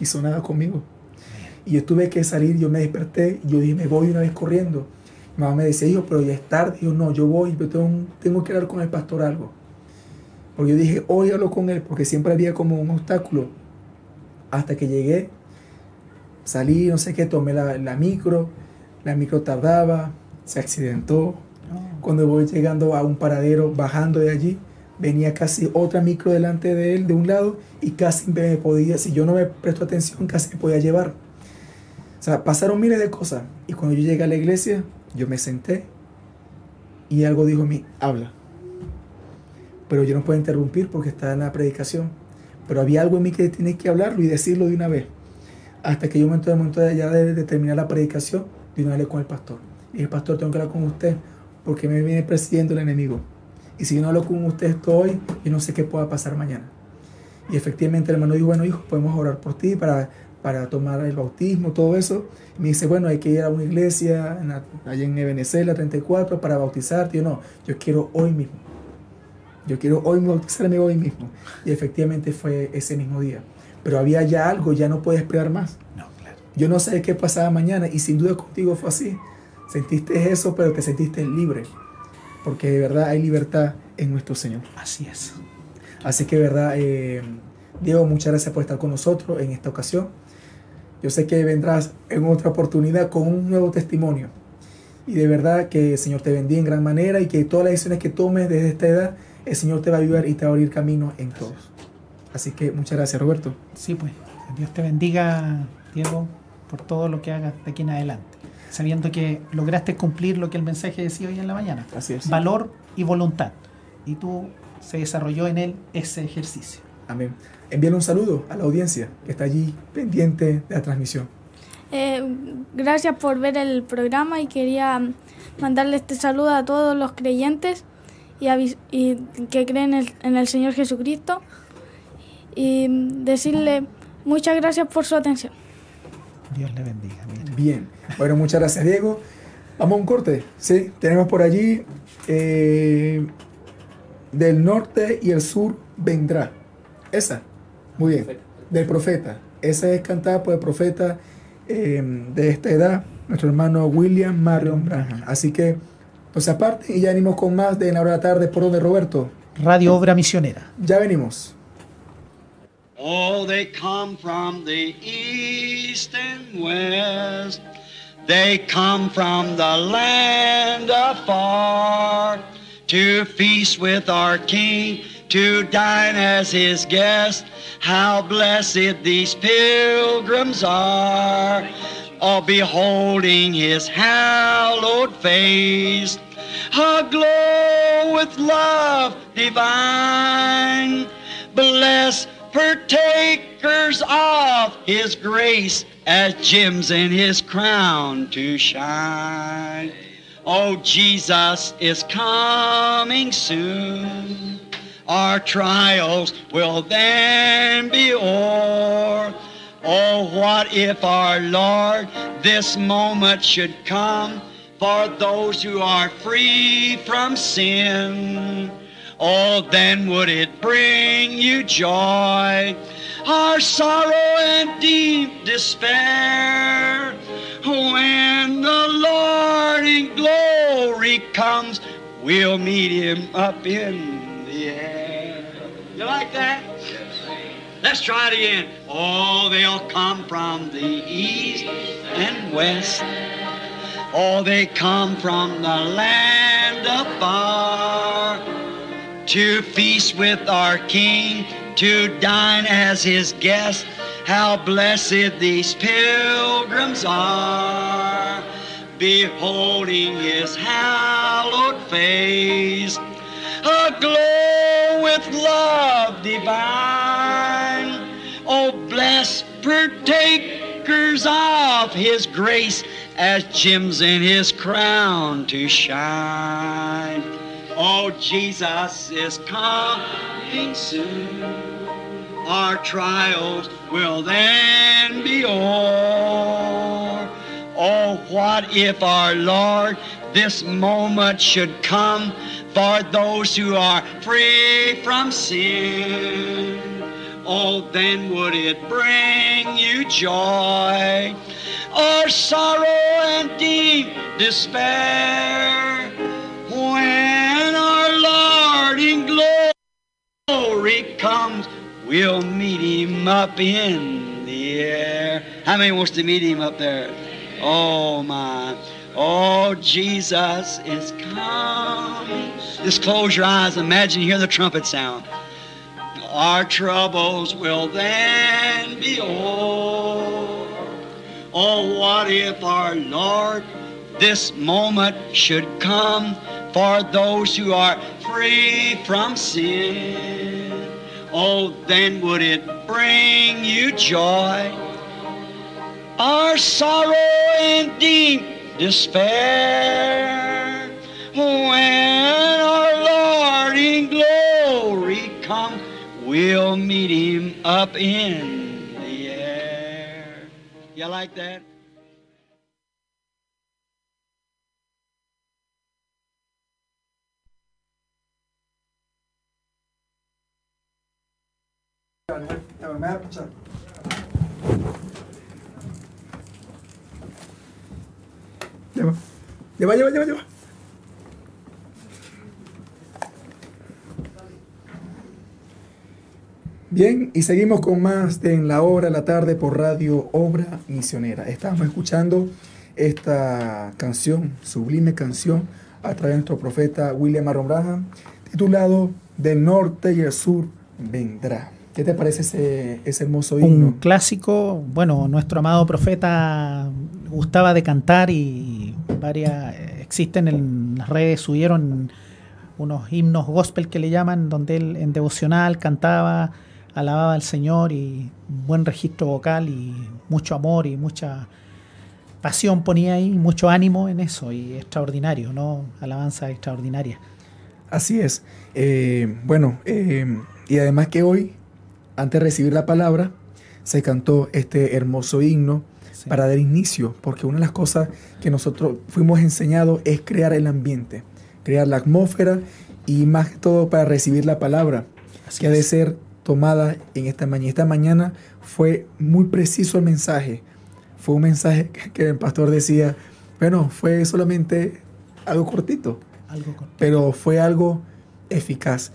hizo nada conmigo. Y yo tuve que salir, yo me desperté, yo dije, me voy una vez corriendo. Mi mamá me decía, hijo, pero ya es tarde. Yo, no, yo voy, pero tengo, tengo que hablar con el pastor algo. Porque yo dije, hoy hablo con él, porque siempre había como un obstáculo. Hasta que llegué, salí, no sé qué, tomé la, la micro, la micro tardaba, se accidentó. No, Cuando voy llegando a un paradero, bajando de allí, venía casi otra micro delante de él, de un lado, y casi me podía, si yo no me presto atención, casi me podía llevar. O sea, pasaron miles de cosas. Y cuando yo llegué a la iglesia, yo me senté y algo dijo a mí, habla. Pero yo no puedo interrumpir porque está en la predicación. Pero había algo en mí que tiene que hablarlo y decirlo de una vez. Hasta que yo momento de momento de ya de, terminar la predicación, de una vez con el pastor. Y dije, pastor, tengo que hablar con usted porque me viene persiguiendo el enemigo. Y si yo no hablo con usted hoy, yo no sé qué pueda pasar mañana. Y efectivamente el hermano dijo, bueno, hijo, podemos orar por ti para, para tomar el bautismo, todo eso. Y me dice, bueno, hay que ir a una iglesia allá en Ebenezer, la 34, para bautizarte. Y yo no, yo quiero hoy mismo. Yo quiero hoy bautizarme hoy mismo. Y efectivamente fue ese mismo día. Pero había ya algo, ya no puedes esperar más. No, claro. Yo no sé qué pasaba mañana y sin duda contigo fue así. Sentiste eso, pero te sentiste libre. Porque de verdad hay libertad en nuestro Señor. Así es. Así que, de verdad, eh, Diego, muchas gracias por estar con nosotros en esta ocasión. Yo sé que vendrás en otra oportunidad con un nuevo testimonio. Y de verdad que el Señor te bendiga en gran manera y que todas las decisiones que tomes desde esta edad, el Señor te va a ayudar y te va a abrir camino en todos. Así que muchas gracias, Roberto. Sí, pues. Dios te bendiga, Diego, por todo lo que hagas de aquí en adelante. Sabiendo que lograste cumplir lo que el mensaje decía hoy en la mañana. Así es. Valor y voluntad. Y tú se desarrolló en él ese ejercicio. Amén. Envíale un saludo a la audiencia que está allí pendiente de la transmisión. Eh, gracias por ver el programa y quería mandarle este saludo a todos los creyentes y, que creen en el, en el Señor Jesucristo y decirle muchas gracias por su atención. Dios le bendiga. mira. Bien. Bueno, muchas gracias, Diego. Vamos a un corte. Sí, tenemos por allí eh, del norte y el sur vendrá. Esa. Muy bien. Del profeta. Esa es cantada por el profeta eh, de esta edad, nuestro hermano William Marion Branham. Así que, pues aparte, y ya venimos con más de en la hora de la tarde por donde Roberto. Radio Obra Misionera. Ya venimos. Oh, they come from the east and west. They come from the land afar to feast with our King, to dine as his guest. How blessed these pilgrims are, all beholding his hallowed face, aglow with love divine. Bless partakers of his grace as gems in his crown to shine. Oh, Jesus is coming soon. Our trials will then be o'er. Oh, what if our Lord this moment should come for those who are free from sin? Oh, then would it bring you joy? Our sorrow and deep despair. When the Lord in glory comes, we'll meet him up in the air. You like that? Let's try it again. Oh, they'll come from the east and west. Oh, they come from the land afar to feast with our King, to dine as his guest. How blessed these pilgrims are, beholding his hallowed face, aglow with love divine. Oh, blessed partakers of his grace, as gems in his crown to shine. Oh, Jesus is coming soon. Our trials will then be o'er. Oh, what if our Lord this moment should come for those who are free from sin? Oh, then would it bring you joy or sorrow and deep despair when our Lord in glory comes? We'll meet him up in the air. How many wants to meet him up there? Oh my. Oh, Jesus is coming. Just close your eyes. Imagine you hear the trumpet sound. Our troubles will then be o'er. Oh, what if our Lord this moment should come for those who are free from sin? Oh, then would it bring you joy our sorrow and deep despair when our Lord in glory come? We'll meet him up in You like that? Lleva, lleva, lleva, lleva. lleva. Bien, y seguimos con más de En la Hora la Tarde por Radio Obra Misionera. Estamos escuchando esta canción, sublime canción, a través de nuestro profeta William Aaron Braham, titulado Del norte y el sur vendrá. ¿Qué te parece ese, ese hermoso himno? Un clásico, bueno, nuestro amado profeta gustaba de cantar y varias existen en las redes, subieron unos himnos gospel que le llaman, donde él en devocional cantaba, alababa al Señor y buen registro vocal y mucho amor y mucha pasión ponía ahí, mucho ánimo en eso y extraordinario, ¿no? Alabanza extraordinaria. Así es. Eh, bueno, eh, y además que hoy, antes de recibir la palabra, se cantó este hermoso himno Sí. para dar inicio, porque una de las cosas que nosotros fuimos enseñados es crear el ambiente, crear la atmósfera y más que todo para recibir la palabra, Así que ha de ser tomada en esta mañana. Esta mañana fue muy preciso el mensaje. Fue un mensaje que- el pastor decía, bueno, fue solamente algo cortito, Algo pero fue algo eficaz.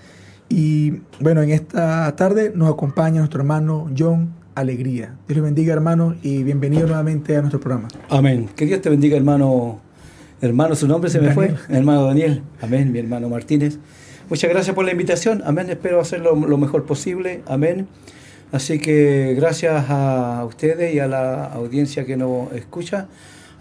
Y bueno, en esta tarde nos acompaña nuestro hermano John Alegría. Dios le bendiga, hermano, y bienvenido nuevamente a nuestro programa. Amén. Que Dios te bendiga, hermano. Hermano, su nombre se me Daniel. fue. Hermano Daniel. Amén, mi hermano Martínez. Muchas gracias por la invitación. Amén. Espero hacerlo lo mejor posible. Amén. Así que gracias a ustedes y a la audiencia que nos escucha.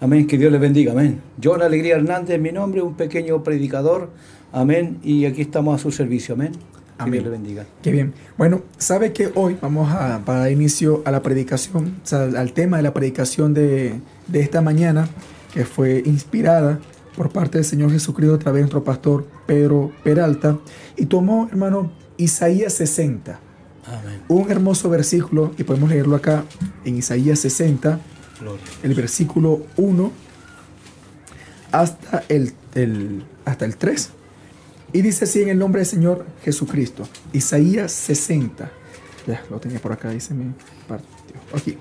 Amén. Que Dios les bendiga. Amén. John Alegría Hernández, mi nombre, un pequeño predicador. Amén. Y aquí estamos a su servicio. Amén. Que Amén. Dios le bendiga. Qué bien. Bueno, sabe que hoy vamos a para dar inicio a la predicación, o sea, al tema de la predicación de, de esta mañana, que fue inspirada por parte del Señor Jesucristo a través de nuestro pastor Pedro Peralta, y tomó, hermano, Isaías 60, Amén. un hermoso versículo, y podemos leerlo acá en Isaías 60, Gloria. el versículo 1 hasta el, el- hasta el 3. Y dice así en el nombre del Señor Jesucristo. Isaías 60. Ya, lo tenía por acá, dice mi partió. Aquí.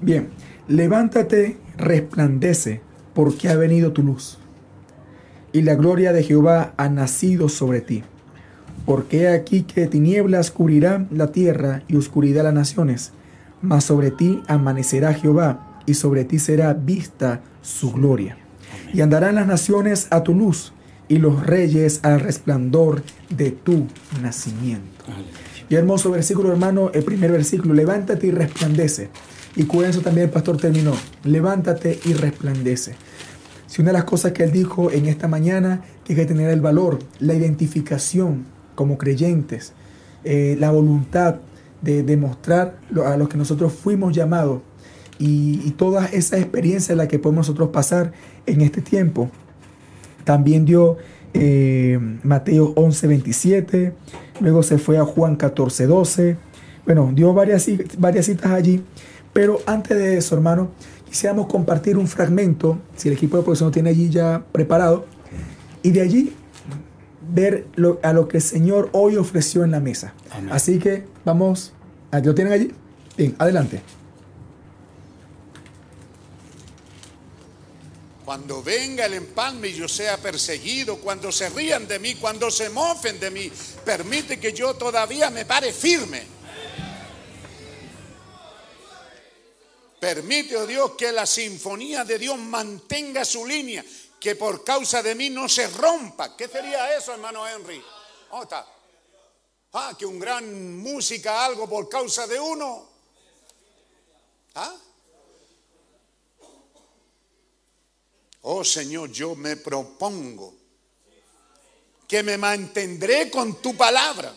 Bien. Levántate, resplandece, porque ha venido tu luz. Y la gloria de Jehová ha nacido sobre ti. Porque he aquí que tinieblas cubrirán la tierra y oscuridad las naciones. Mas sobre ti amanecerá Jehová, y sobre ti será vista su gloria. Y andarán las naciones a tu luz, y los reyes al resplandor de tu nacimiento. Y hermoso versículo, hermano, el primer versículo, levántate y resplandece. Y con eso también el pastor terminó, levántate y resplandece. Si una de las cosas que él dijo en esta mañana, que hay que tener el valor, la identificación como creyentes, eh, la voluntad de demostrar a lo que nosotros fuimos llamados y, y toda esa experiencia la que podemos nosotros pasar en este tiempo. También dio eh, Mateo 11, 27, luego se fue a Juan 14, 12. Bueno, dio varias, varias citas allí, pero antes de eso, hermano, quisiéramos compartir un fragmento, si el equipo de producción lo tiene allí ya preparado, y de allí ver lo- a lo que el Señor hoy ofreció en la mesa. Amén. Así que vamos, ¿ah, ¿lo tienen allí? Bien, adelante. Cuando venga el empalme y yo sea perseguido, cuando se rían de mí, cuando se mofen de mí, permite que yo todavía me pare firme. Permite, oh Dios, que la sinfonía de Dios mantenga su línea, que por causa de mí no se rompa. ¿Qué sería eso, hermano Henry? ¿Dónde está? Ah, que un gran música, algo por causa de uno. ¿Ah? Oh Señor, yo me propongo que me mantendré con tu palabra.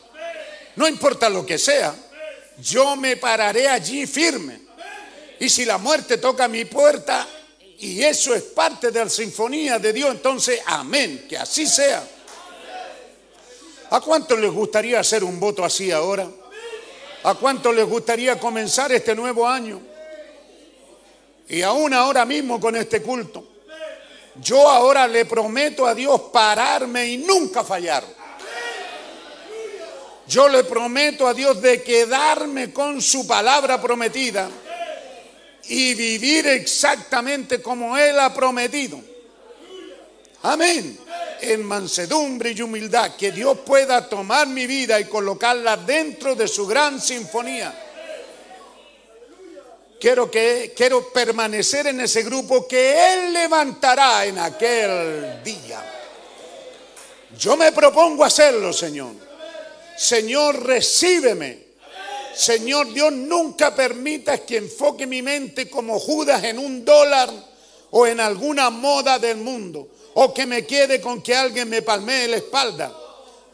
No importa lo que sea, yo me pararé allí firme. Y si la muerte toca mi puerta, y eso es parte de la sinfonía de Dios, entonces amén, que así sea. ¿A cuántos les gustaría hacer un voto así ahora? ¿A cuánto les gustaría comenzar este nuevo año? Y aún ahora mismo con este culto. Yo ahora le prometo a Dios pararme y nunca fallar. Yo le prometo a Dios de quedarme con su palabra prometida y vivir exactamente como Él ha prometido. Amén. En mansedumbre y humildad, que Dios pueda tomar mi vida y colocarla dentro de su gran sinfonía. Quiero, que, quiero permanecer en ese grupo que Él levantará en aquel día. Yo me propongo hacerlo, Señor. Señor, recíbeme. Señor Dios, nunca permitas que enfoque mi mente como Judas en un dólar o en alguna moda del mundo, o que me quede con que alguien me palmee la espalda.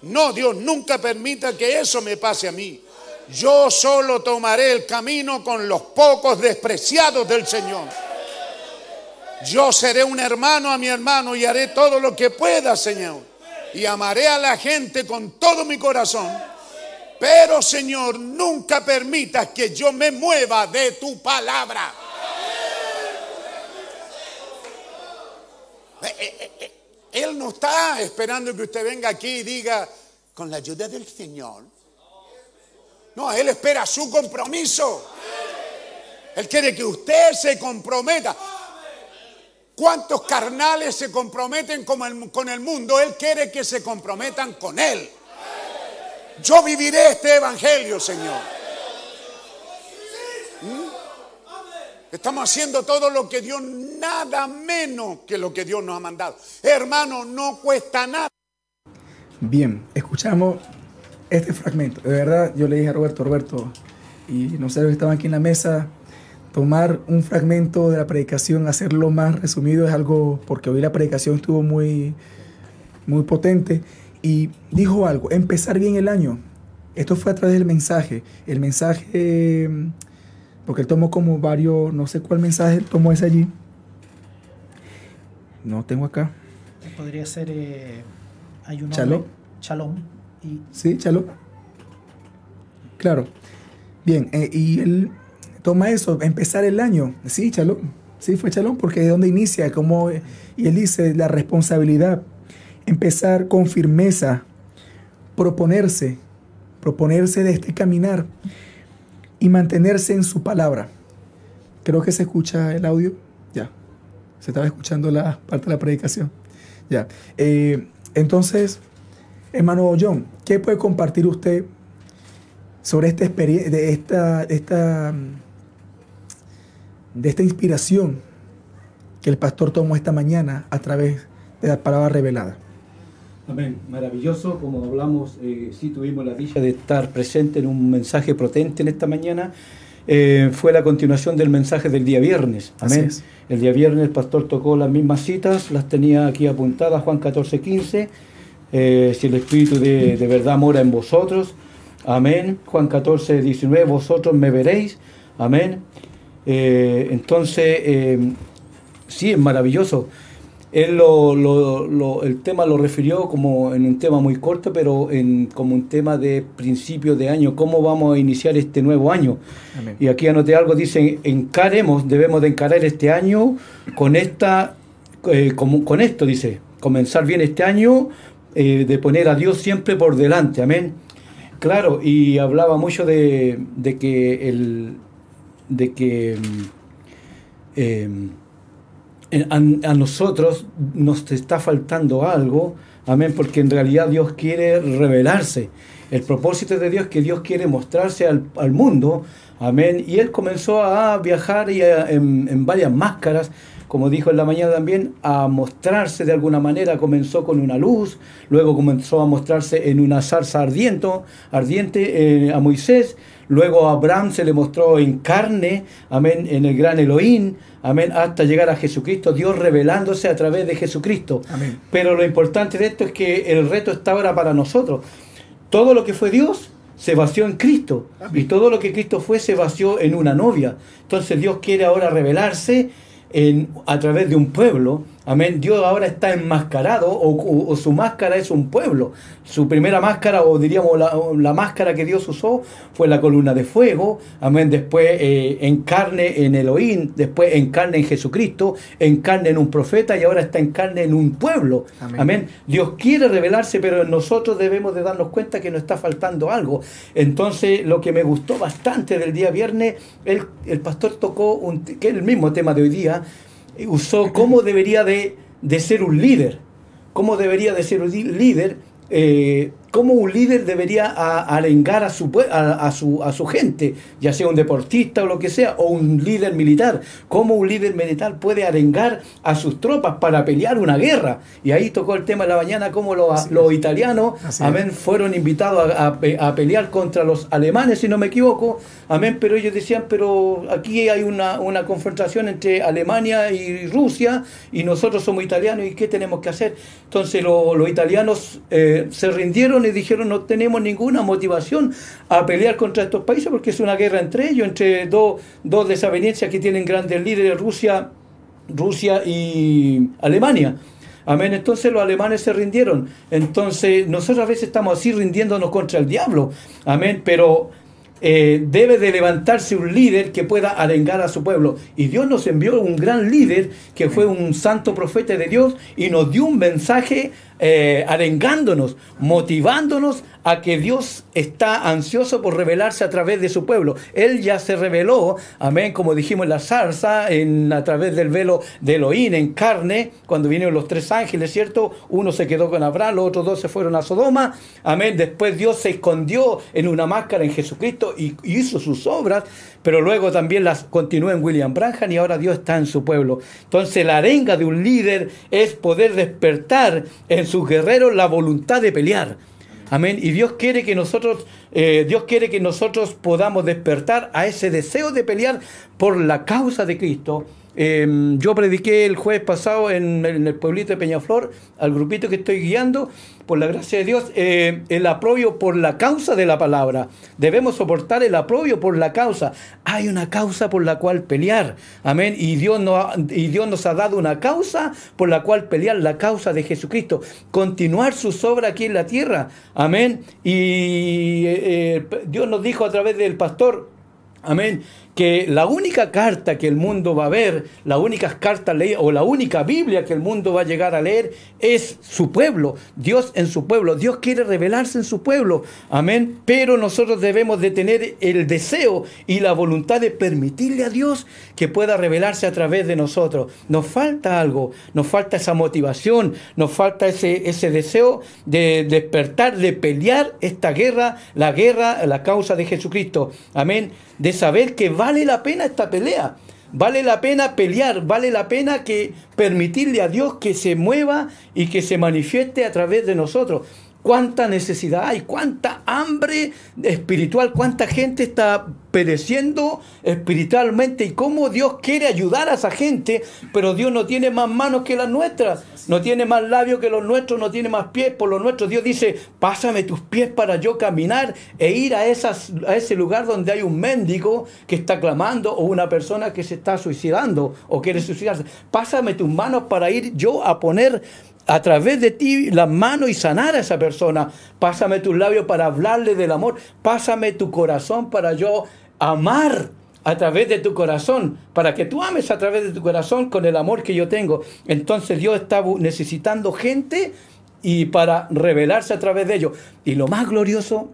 No, Dios, nunca permita que eso me pase a mí. Yo solo tomaré el camino con los pocos despreciados del Señor. Yo seré un hermano a mi hermano y haré todo lo que pueda, Señor. Y amaré a la gente con todo mi corazón. Pero, Señor, nunca permitas que yo me mueva de tu palabra. Eh, eh, eh, Él no está esperando que usted venga aquí y diga, con la ayuda del Señor. No, Él espera su compromiso. Él quiere que usted se comprometa. ¿Cuántos carnales se comprometen con el, con el mundo? Él quiere que se comprometan con Él. Yo viviré este evangelio, Señor. ¿Mm? Estamos haciendo todo lo que Dios, nada menos que lo que Dios nos ha mandado. Hermano, no cuesta nada. Bien, escuchamos este fragmento. De verdad, yo le dije a Roberto, Roberto, y no sé, estaban aquí en la mesa, tomar un fragmento de la predicación, hacerlo más resumido es algo, porque hoy la predicación estuvo muy, muy potente, y dijo algo, empezar bien el año. Esto fue a través del mensaje. El mensaje, porque él tomó como varios, no sé cuál mensaje tomó ese allí. No tengo acá. Podría ser, eh, hay un Chaló. Chalón. Y Sí, Chalo. Claro. Bien, eh, y él toma eso, empezar el año. Sí, Chalón. Sí, fue Chalón, porque es donde inicia, como, y él dice, la responsabilidad. Empezar con firmeza, proponerse, proponerse de este caminar y mantenerse en su palabra. Creo que se escucha el audio. Ya. Se estaba escuchando la parte de la predicación. Ya. Eh, entonces, hermano John, ¿qué puede compartir usted sobre esta experiencia, de esta, esta, de esta inspiración que el pastor tomó esta mañana a través de la palabra revelada? Amén, maravilloso, como hablamos, eh, sí tuvimos la dicha de estar presente en un mensaje potente en esta mañana. Eh, fue la continuación del mensaje del día viernes. Amén. El día viernes el pastor tocó las mismas citas, las tenía aquí apuntadas, Juan 14, 15. eh, si el Espíritu de, de verdad mora en vosotros. Amén. Juan 14, 19, vosotros me veréis. Amén. Eh, entonces, sí, es maravilloso. Él lo, lo- lo- el tema lo refirió como en un tema muy corto, pero en, como un tema de principio de año, cómo vamos a iniciar este nuevo año. Amén. Y aquí anoté algo, dice, encaremos, debemos de encarar este año con esta, eh, como- con esto, dice, comenzar bien este año, eh, de poner a Dios siempre por delante, amén. Claro, y hablaba mucho de, de que el, de que mm, eh, en- a, nosotros nos está faltando algo, amén, porque en realidad Dios quiere revelarse. El propósito de Dios es que Dios quiere mostrarse al, mundo, amén. Y él comenzó a viajar y en varias máscaras, como dijo en la mañana también, a mostrarse de alguna manera. Comenzó con una luz, luego comenzó a mostrarse en una zarza ardiente, ardiente eh, a Moisés, Luego a Abraham se le mostró en carne, amén, en el gran Elohim, amén, hasta llegar a Jesucristo, Dios revelándose a través de Jesucristo. Amén. Pero lo importante de esto es que el reto está ahora para nosotros. Todo lo que fue Dios se vació en Cristo. Y todo lo que Cristo fue se vació en una novia. Entonces Dios quiere ahora revelarse en, a través de un pueblo, Amén. Dios ahora está enmascarado o, o- o su máscara es un pueblo. Su primera máscara o diríamos la, la máscara que Dios usó fue la columna de fuego. Amén. Después eh, en carne en Elohim, después en carne en Jesucristo, en carne en un profeta y ahora está en carne en un pueblo. Amén. Amén. Dios quiere revelarse, pero nosotros debemos de darnos cuenta que nos está faltando algo. Entonces, lo que me gustó bastante del día viernes, el, el pastor tocó un, que es el mismo tema de hoy día, usó cómo debería de, de ser un líder, cómo debería de ser un líder, eh, cómo un líder debería arengar a su, a, a su, a su gente, ya sea un deportista o lo que sea, o un líder militar, cómo un líder militar puede arengar a sus tropas para pelear una guerra. Y ahí tocó el tema en la mañana, cómo los, los italianos, Así amén, es. fueron invitados a, a pelear contra los alemanes, si no me equivoco, amén, pero ellos decían, pero aquí hay una, una confrontación entre Alemania y Rusia y nosotros somos italianos y ¿qué tenemos que hacer? Entonces lo- los italianos eh, se rindieron y dijeron, no tenemos ninguna motivación a pelear contra estos países porque es una guerra entre ellos, entre dos, dos desavenencias que tienen grandes líderes, Rusia, Rusia y Alemania. Amén. Entonces los alemanes se rindieron. Entonces nosotros a veces estamos así rindiéndonos contra el diablo. Amén. Pero eh, debe de levantarse un líder que pueda arengar a su pueblo. Y Dios nos envió un gran líder que fue un santo profeta de Dios y nos dio un mensaje eh, arengándonos, motivándonos a que Dios está ansioso por revelarse a través de su pueblo. Él ya se reveló, amén, como dijimos en la zarza, en, a través del velo de Elohim en carne, cuando vinieron los tres ángeles, ¿cierto? Uno se quedó con Abraham, los otros dos se fueron a Sodoma, amén. Después Dios se escondió en una máscara en Jesucristo y, y hizo sus obras, pero luego también las continuó en William Branham y ahora Dios está en su pueblo. Entonces la arenga de un líder es poder despertar en sus guerreros la voluntad de pelear. Amén. Y Dios quiere que nosotros, eh, Dios quiere que nosotros podamos despertar a ese deseo de pelear por la causa de Cristo. Eh, yo prediqué el jueves pasado en, en el pueblito de Peñaflor al grupito que estoy guiando, por la gracia de Dios, eh, el aprobio por la causa de la palabra. Debemos soportar el aprobio por la causa. Hay una causa por la cual pelear. Amén. Y Dios, no ha- y Dios nos ha dado una causa por la cual pelear, la causa de Jesucristo. Continuar sus obras aquí en la tierra. Amén. Y eh, eh, Dios nos dijo a través del pastor, Amén. Que la única carta que el mundo va a ver, la única carta o la única Biblia que el mundo va a llegar a leer es su pueblo, Dios en su pueblo. Dios quiere revelarse en su pueblo. Amén. Pero nosotros debemos de tener el deseo y la voluntad de permitirle a Dios que pueda revelarse a través de nosotros. Nos falta algo, nos falta esa motivación, nos falta ese, ese deseo de despertar, de pelear esta guerra, la guerra, la causa de Jesucristo. Amén. De saber que vale la pena esta pelea. Vale la pena pelear, vale la pena que permitirle a Dios que se mueva y que se manifieste a través de nosotros. Cuánta necesidad hay, cuánta hambre espiritual, cuánta gente está pereciendo espiritualmente y cómo Dios quiere ayudar a esa gente, pero Dios no tiene más manos que las nuestras, no tiene más labios que los nuestros, no tiene más pies por los nuestros. Dios dice, pásame tus pies para yo caminar e ir a, esas, a ese lugar donde hay un mendigo que está clamando o una persona que se está suicidando o quiere suicidarse. Pásame tus manos para ir yo a poner a través de ti la mano y sanar a esa persona. Pásame tus labios para hablarle del amor. Pásame tu corazón para yo amar a través de tu corazón, para que tú ames a través de tu corazón con el amor que yo tengo. Entonces Dios está necesitando gente y para revelarse a través de ellos. Y lo más glorioso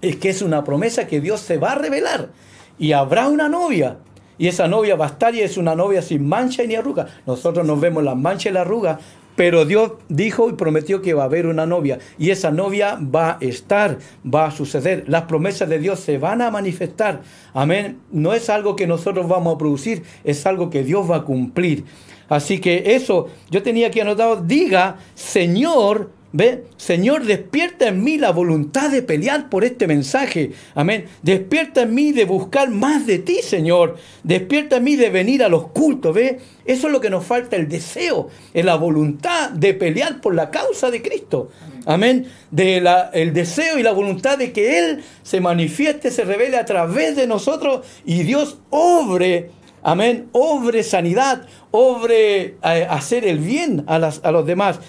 es que es una promesa que Dios se va a revelar y habrá una novia. Y esa novia va a estar y es una novia sin mancha ni arruga. Nosotros nos vemos las manchas y la arruga, pero Dios dijo y prometió que va a haber una novia. Y esa novia va a estar, va a suceder. Las promesas de Dios se van a manifestar. Amén. No es algo que nosotros vamos a producir, es algo que Dios va a cumplir. Así que eso, yo tenía aquí anotado, diga, Señor, ¿Ve? Señor, despierta en mí la voluntad de pelear por este mensaje. Amén. Despierta en mí de buscar más de ti, Señor. Despierta en mí de venir a los cultos. ¿Ve? Eso es lo que nos falta, el deseo, es la voluntad de pelear por la causa de Cristo. Amén. De la, el deseo y la voluntad de que Él se manifieste, se revele a través de nosotros y Dios obre amén, obre sanidad, obre eh, hacer el bien a, las, a los demás.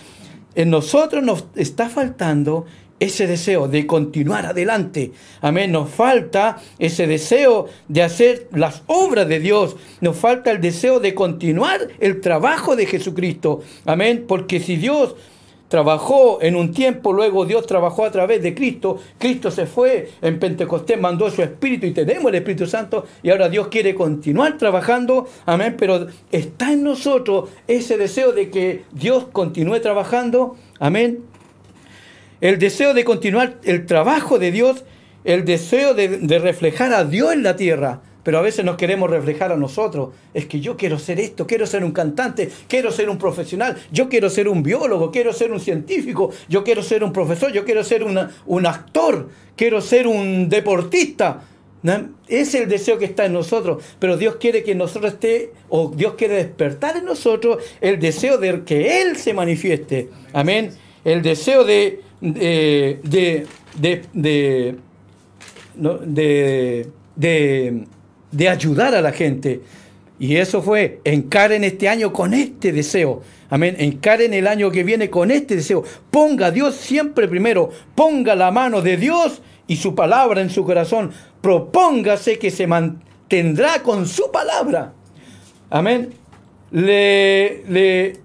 En nosotros nos está faltando ese deseo de continuar adelante. Amén. Nos falta ese deseo de hacer las obras de Dios. Nos falta el deseo de continuar el trabajo de Jesucristo. Amén. Porque si Dios trabajó en un tiempo, luego Dios trabajó a través de Cristo, Cristo se fue, en Pentecostés mandó su Espíritu y tenemos el Espíritu Santo y ahora Dios quiere continuar trabajando, amén, pero está en nosotros ese deseo de que Dios continúe trabajando, amén, el deseo de continuar el trabajo de Dios, el deseo de, reflejar a Dios en la tierra. Pero a veces nos queremos reflejar a nosotros. Es que yo quiero ser esto, quiero ser un cantante, quiero ser un profesional, yo quiero ser un biólogo, quiero ser un científico, yo quiero ser un profesor, yo quiero ser un actor, quiero ser un deportista. Es el deseo que está en nosotros, pero Dios quiere que nosotros esté, o Dios quiere despertar en nosotros el deseo de que Él se manifieste. Amén. El deseo de, de, de, de, de, ayudar a la gente. Y eso fue, encaren este año con este deseo. Amén. Encaren el año que viene con este deseo. Ponga a Dios siempre primero. Ponga la mano de Dios y su palabra en su corazón. Propóngase que se mantendrá con su palabra. Amén. Le, le,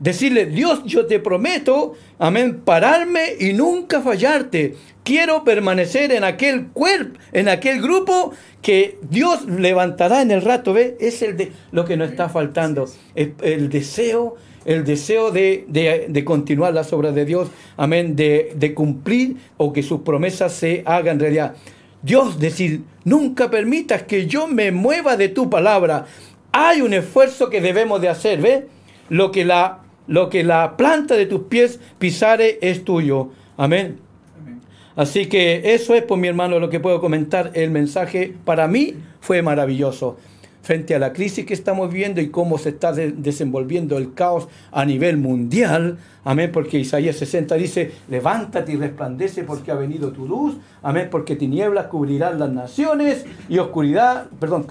Decirle, Dios, yo te prometo, amén, pararme y nunca fallarte. Quiero permanecer en aquel cuerpo, en aquel grupo que Dios levantará en el rato. ¿Ve? Es el de lo que nos está faltando. El, el deseo, el deseo de, de, continuar las obras de Dios. Amén. De, cumplir o que sus promesas se hagan realidad. Dios decir, nunca permitas que yo me mueva de tu palabra. Hay un esfuerzo que debemos de hacer, ¿ve? Lo que la lo que la planta de tus pies pisare es tuyo. Amén. Así que eso es, pues mi hermano, lo que puedo comentar. El mensaje para mí fue maravilloso. Frente a la crisis que estamos viendo y cómo se está desenvolviendo el caos a nivel mundial. Amén, porque Isaías 60 dice, levántate y resplandece porque ha venido tu luz. Amén, porque tinieblas cubrirán las naciones y oscuridad, perdón,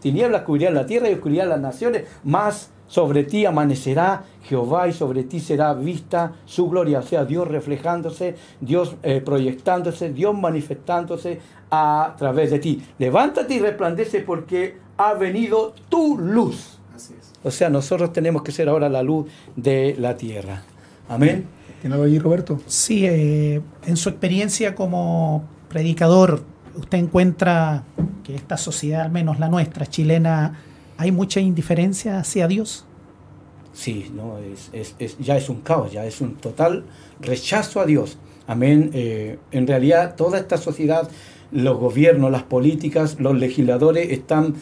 tinieblas cubrirán la tierra y oscuridad las naciones. Más sobre ti amanecerá Jehová y sobre ti será vista su gloria, o sea, Dios reflejándose, Dios eh, proyectándose, Dios manifestándose a través de ti. Levántate y resplandece porque ha venido tu luz. Así es. O sea, nosotros tenemos que ser ahora la luz de la tierra. Amén. ¿Tiene algo allí, Roberto? Sí, eh, en su experiencia como predicador, usted encuentra que esta sociedad, al menos la nuestra, chilena, ¿Hay mucha indiferencia hacia Dios? Sí, no, es, es, ya es un caos, ya es un total rechazo a Dios. Amén. Eh, en realidad, toda esta sociedad los gobiernos, las políticas, los legisladores están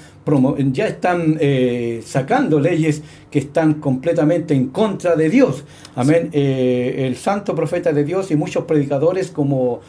ya están eh, sacando leyes que están completamente en contra de Dios. Amén. Eh, el santo profeta de Dios y muchos predicadores como,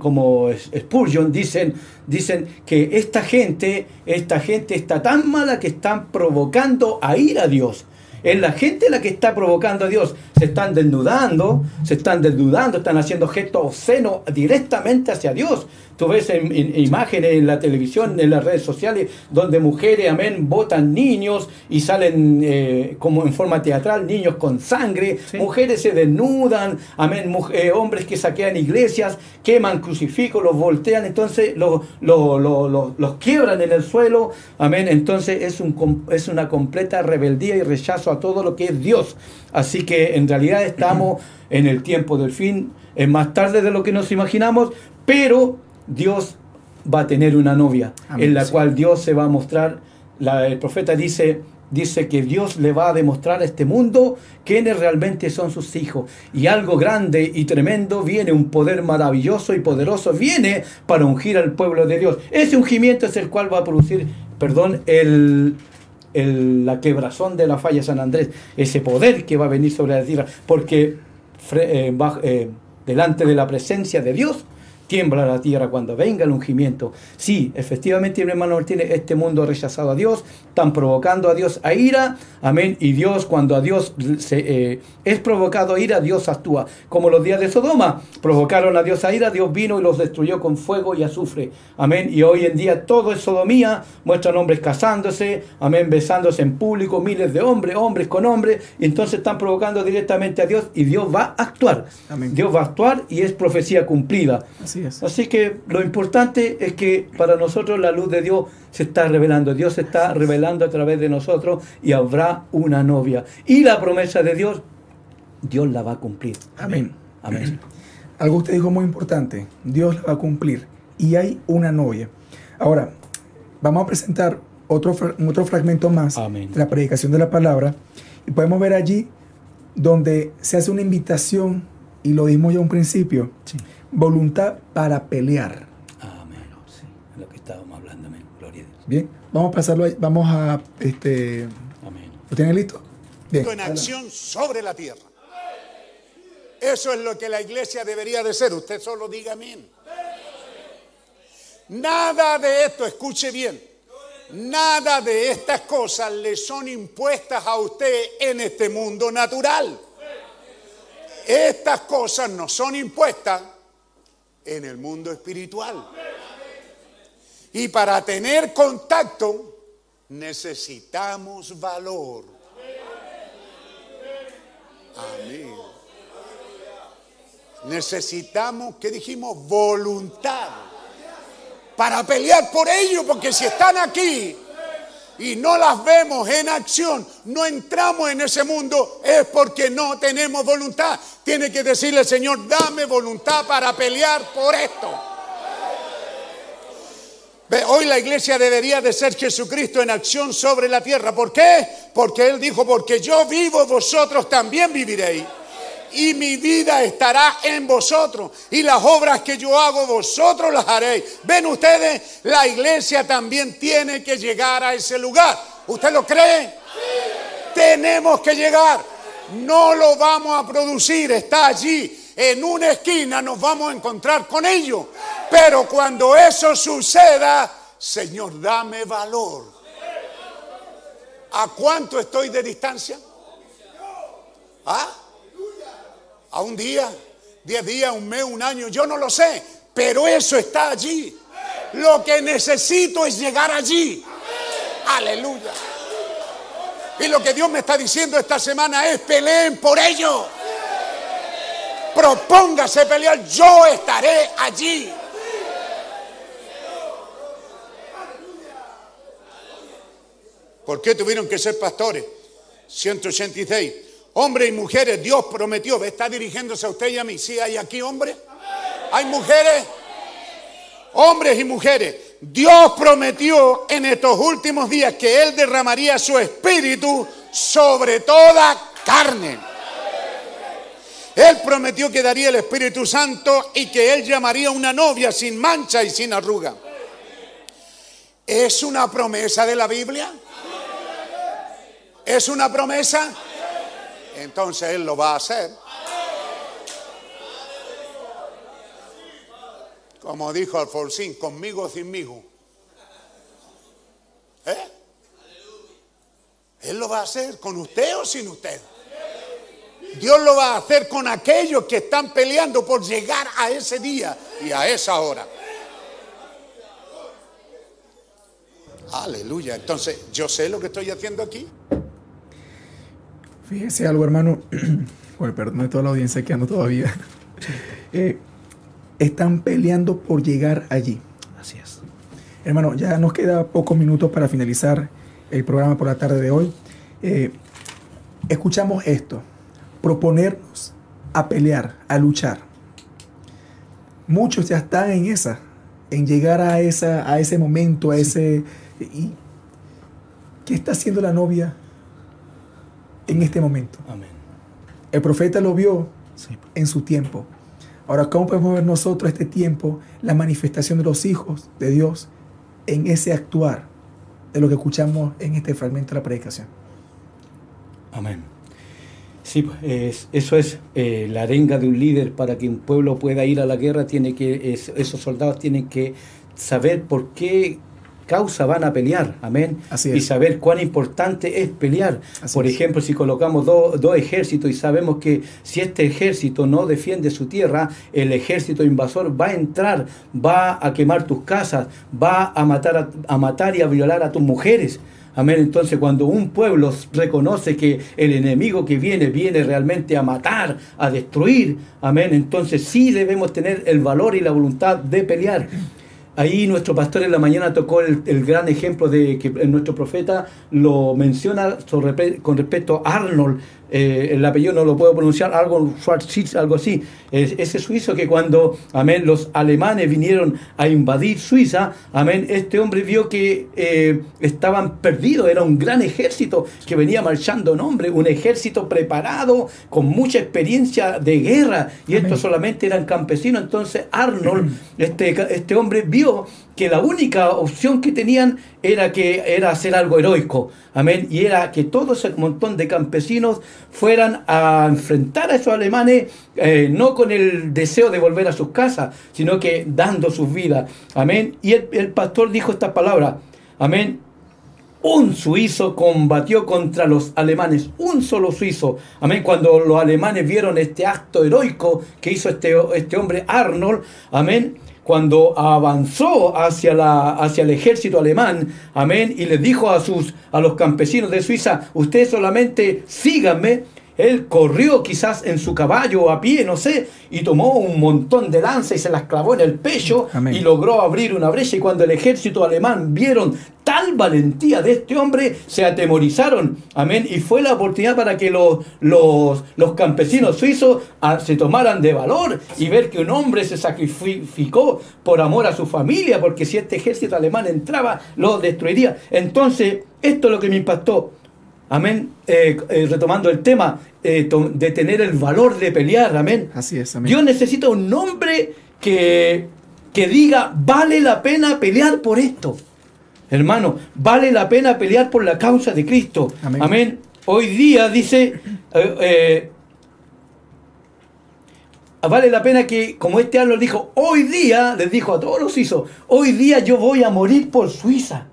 como Spurgeon dicen, dicen que esta gente, esta gente está tan mala que están provocando a ir a Dios. Es la gente la que está provocando a Dios. Se están desnudando, se están desnudando, están haciendo gestos obscenos directamente hacia Dios. Tú ves en, imágenes en la televisión, en las redes sociales, donde mujeres, amén, botan niños y salen eh, como en forma teatral, niños con sangre, mujeres se desnudan, amén, eh, hombres que saquean iglesias, queman crucifijos, los voltean, entonces los, los, quiebran en el suelo, amén. Entonces es, un, es una completa rebeldía y rechazo a todo lo que es Dios. Así que en realidad estamos [clears throat] en el tiempo del fin, es más tarde de lo que nos imaginamos, pero Dios va a tener una novia en la cual Dios se va a mostrar. el profeta dice, dice que Dios le va a demostrar a este mundo quiénes realmente son sus hijos. Y algo grande y tremendo viene, un poder maravilloso y poderoso viene para ungir al pueblo de Dios. Ese ungimiento es el cual va a producir, perdón, el, la quebrazón de la falla San Andrés, ese poder que va a venir sobre la tierra, porque eh, eh, delante de la presencia de Dios, tiembla la tierra cuando venga el ungimiento. Sí, efectivamente, mi hermano Martínez, este mundo ha rechazado a Dios, están provocando a Dios a ira, amén, y Dios, cuando a Dios se, eh, es provocado a ira, Dios actúa. Como los días de Sodoma, provocaron a Dios a ira, Dios vino y los destruyó con fuego y azufre, amén, y hoy en día todo es sodomía, muestran hombres casándose, amén, besándose en público, miles de hombres, hombres con hombres, y entonces están provocando directamente a Dios y Dios va a actuar. Amén. Dios va a actuar y es profecía cumplida. Así es. Así que lo importante es que para nosotros la luz de Dios se está revelando. Dios se está revelando a través de nosotros y habrá una novia. Y la promesa de Dios, Dios la va a cumplir. Amén. Amén. Algo usted dijo muy importante, Dios la va a cumplir y hay una novia. Ahora, vamos a presentar otro, otro fragmento más Amén. de la predicación de la palabra y podemos ver allí donde se hace una invitación y lo dimos ya a un principio, Sí. Voluntad para pelear. Amén. Sí, es lo que estábamos hablando. Amén. Gloria a Dios. Bien, vamos a pasarlo ahí, vamos a, este, Amén. ¿lo tienen listo? Bien. en acción sobre la tierra. Eso es lo que la iglesia debería de ser. Usted solo diga amén. Nada de esto, escuche bien, nada de estas cosas le son impuestas a usted en este mundo natural. Estas cosas no son impuestas en el mundo espiritual. Y para tener contacto necesitamos valor. Amén. Necesitamos, ¿qué dijimos? Voluntad. Para pelear por ello, porque si están aquí y no las vemos en acción, no entramos en ese mundo, es porque no tenemos voluntad. Tiene que decirle, Señor, dame voluntad para pelear por esto. Hoy la iglesia debería de ser Jesucristo en acción sobre la tierra. ¿Por qué? Porque Él dijo, porque yo vivo, vosotros también viviréis. Y mi vida estará en vosotros. Y las obras que yo hago, vosotros las haréis. Ven ustedes, la iglesia también tiene que llegar a ese lugar. ¿Usted lo cree? Tenemos que llegar. No lo vamos a producir, está allí. En una esquina nos vamos a encontrar con ello. Pero cuando eso suceda, Señor, dame valor. ¿A cuánto estoy de distancia? ¿Ah? ¿A un día? ¿Diez días? ¿Un mes? ¿Un año? Yo no lo sé. Pero eso está allí. Lo que necesito es llegar allí. Aleluya. Y lo que Dios me está diciendo esta semana es peleen por ello. Propóngase pelear, yo estaré allí. ¿Por qué tuvieron que ser pastores? 186. Hombres y mujeres, Dios prometió, está dirigiéndose a usted y a mí. ¿Sí hay aquí hombres? ¿Hay mujeres? Hombres y mujeres, Dios prometió en estos últimos días que Él derramaría su espíritu sobre toda carne. Él prometió que daría el Espíritu Santo y que Él llamaría una novia sin mancha y sin arruga. ¿Es una promesa de la Biblia? ¿Es una promesa? Entonces Él lo va a hacer. Como dijo Alfonsín, conmigo o sinmigo. ¿Eh? Él lo va a hacer con usted o sin usted. Dios lo va a hacer con aquellos que están peleando por llegar a ese día y a esa hora. Aleluya. Entonces, yo sé lo que estoy haciendo aquí. Fíjese algo, hermano. Bueno, perdón de toda la audiencia que ando todavía. Eh, están peleando por llegar allí. Así es. Hermano, ya nos queda pocos minutos para finalizar el programa por la tarde de hoy. Eh, escuchamos esto. Proponernos a pelear, a luchar. Muchos ya están en esa, en llegar a, esa, a ese momento, a ese... y- ¿Qué está haciendo la novia en este momento? Amén. El profeta lo vio Sí. en su tiempo. Ahora, ¿cómo podemos ver nosotros este tiempo, la manifestación de los hijos de Dios en ese actuar de lo que escuchamos en este fragmento de la predicación? Amén. Sí, pues, es- eso es eh, la arenga de un líder para que un pueblo pueda ir a la guerra. Tiene que es- esos soldados tienen que saber por qué causa van a pelear, amén, Así y es. saber cuán importante es pelear. Así por es. ejemplo, si colocamos dos dos ejércitos y sabemos que si este ejército no defiende su tierra, el ejército invasor va a entrar, va a quemar tus casas, va a matar, a, a matar y a violar a tus mujeres. Amén. Entonces, cuando un pueblo reconoce que el enemigo que viene viene realmente a matar, a destruir, amén. Entonces, sí debemos tener el valor y la voluntad de pelear. Ahí nuestro pastor en la mañana tocó el, gran ejemplo de que nuestro profeta lo menciona con respecto a Arnold. Eh, el apellido no lo puedo pronunciar, algo Schwarzschild, algo así. Es- ese suizo que cuando, amén, los alemanes vinieron a invadir Suiza, amén, este hombre vio que eh, estaban perdidos, era un gran ejército que venía marchando en hombre, un ejército preparado, con mucha experiencia de guerra, y estos solamente eran campesinos. Entonces Arnold, [clears throat] este, este hombre, vio que la única opción que tenían era que era hacer algo heroico, amén, y era que todo ese montón de campesinos fueran a enfrentar a esos alemanes, eh, no con el deseo de volver a sus casas, sino que dando sus vidas, amén, y el, el pastor dijo esta palabra, amén, un suizo combatió contra los alemanes, un solo suizo. Amén. Cuando los alemanes vieron este acto heroico que hizo este, este hombre Arnold, amén. Cuando avanzó hacia, la, hacia el ejército alemán, amén, y les dijo a, sus, a los campesinos de Suiza, ustedes solamente síganme, él corrió quizás en su caballo o a pie, no sé, y tomó un montón de lanzas y se las clavó en el pecho Amén. y logró abrir una brecha. Y cuando el ejército alemán vieron tal valentía de este hombre, se atemorizaron. Amén. Y fue la oportunidad para que los, los, los campesinos suizos ah, se tomaran de valor y ver que un hombre se sacrificó por amor a su familia, porque si este ejército alemán entraba, lo destruiría. Entonces, esto es lo que me impactó. Amén. Eh, eh, retomando el tema eh, de tener el valor de pelear. Amén. Así es, amén. Dios necesita un hombre que, que diga, vale la pena pelear por esto. Hermano, vale la pena pelear por la causa de Cristo. Amén. Amén. Hoy día dice, vale la pena que, como este Arnold dijo, hoy día, les dijo a todos los suizos, hoy día yo voy a morir por Suiza.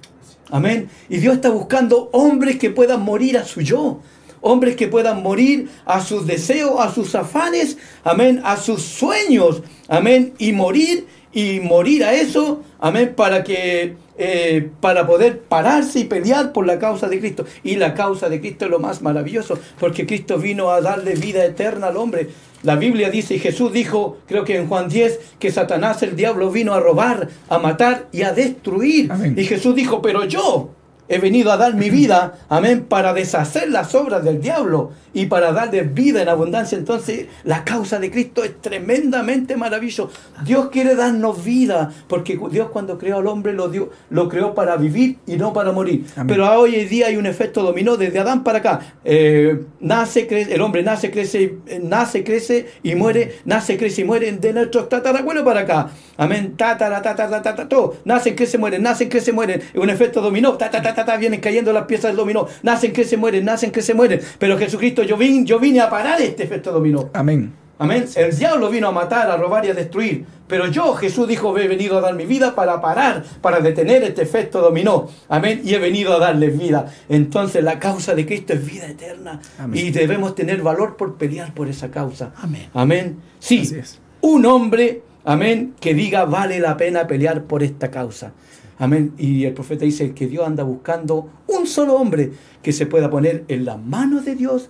Amén. Y Dios está buscando hombres que puedan morir a su yo. Hombres que puedan morir a sus deseos, a sus afanes, amén, a sus sueños, amén, y morir y morir a eso, amén, para que eh, para poder pararse y pelear por la causa de Cristo. Y la causa de Cristo es lo más maravilloso, porque Cristo vino a darle vida eterna al hombre. La Biblia dice, y Jesús dijo, creo que en Juan 10, que Satanás, el diablo, vino a robar, a matar y a destruir. Amén. Y Jesús dijo, pero yo he venido a dar mi vida, amén, para deshacer las obras del diablo y para darle vida en abundancia. Entonces, la causa de Cristo es tremendamente maravilloso. Dios quiere darnos vida, porque Dios cuando creó al hombre lo, dio, lo creó para vivir y no para morir. Amén. Pero hoy en día hay un efecto dominó desde Adán para acá. Eh, nace, crece, el hombre nace, crece, eh, nace, crece y muere, nace, crece y muere de nuestros tatarabuelos para acá. Amén. Tatara, tatara, tatara, todo. Nacen, crecen, mueren, nacen, crecen, mueren. Es un efecto dominó. Ta, ta, ta, ta, ta, vienen cayendo las piezas del dominó. Nacen, crecen, mueren, nacen, crecen, mueren. Pero Jesucristo, yo vine, yo vine a parar este efecto dominó. Amén. Amén. El diablo vino a matar, a robar y a destruir. Pero yo, Jesús dijo, he venido a dar mi vida para parar, para detener este efecto dominó. Amén. Y he venido a darles vida. Entonces la causa de Cristo es vida eterna. Amén. Y debemos tener valor por pelear por esa causa. Amén. Amén. Sí. Un hombre, amén, que diga vale la pena pelear por esta causa. Amén. Y el profeta dice que Dios anda buscando un solo hombre que se pueda poner en las manos de Dios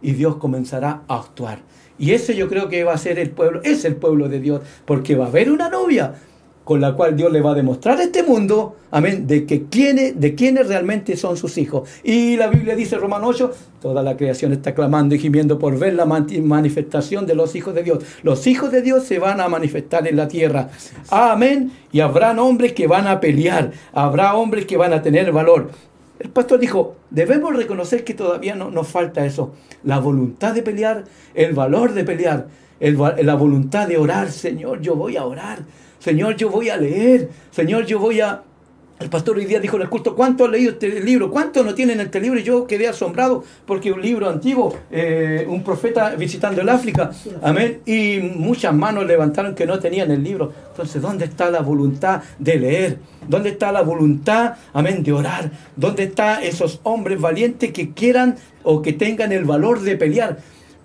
y Dios comenzará a actuar. Y ese yo creo que va a ser el pueblo, es el pueblo de Dios, porque va a haber una novia con la cual Dios le va a demostrar a este mundo, amén, de que quiénes, de realmente son sus hijos. Y la Biblia dice, Romano 8, toda la creación está clamando y gimiendo por ver la manifestación de los hijos de Dios. Los hijos de Dios se van a manifestar en la tierra. Amén. Y habrán hombres que van a pelear, habrá hombres que van a tener valor. El pastor dijo, debemos reconocer que todavía no, nos falta eso, la voluntad de pelear, el valor de pelear, la voluntad de orar, Señor, yo voy a orar, Señor, yo voy a leer, Señor, yo voy a, El pastor hoy día dijo en el culto, ¿cuánto han leído este libro? ¿Cuánto no tienen este libro? Y yo quedé asombrado porque un libro antiguo, eh, un profeta visitando el África, amén, y muchas manos levantaron que no tenían el libro. Entonces, ¿dónde está la voluntad de leer? ¿Dónde está la voluntad, amén, de orar? ¿Dónde están esos hombres valientes que quieran o que tengan el valor de pelear?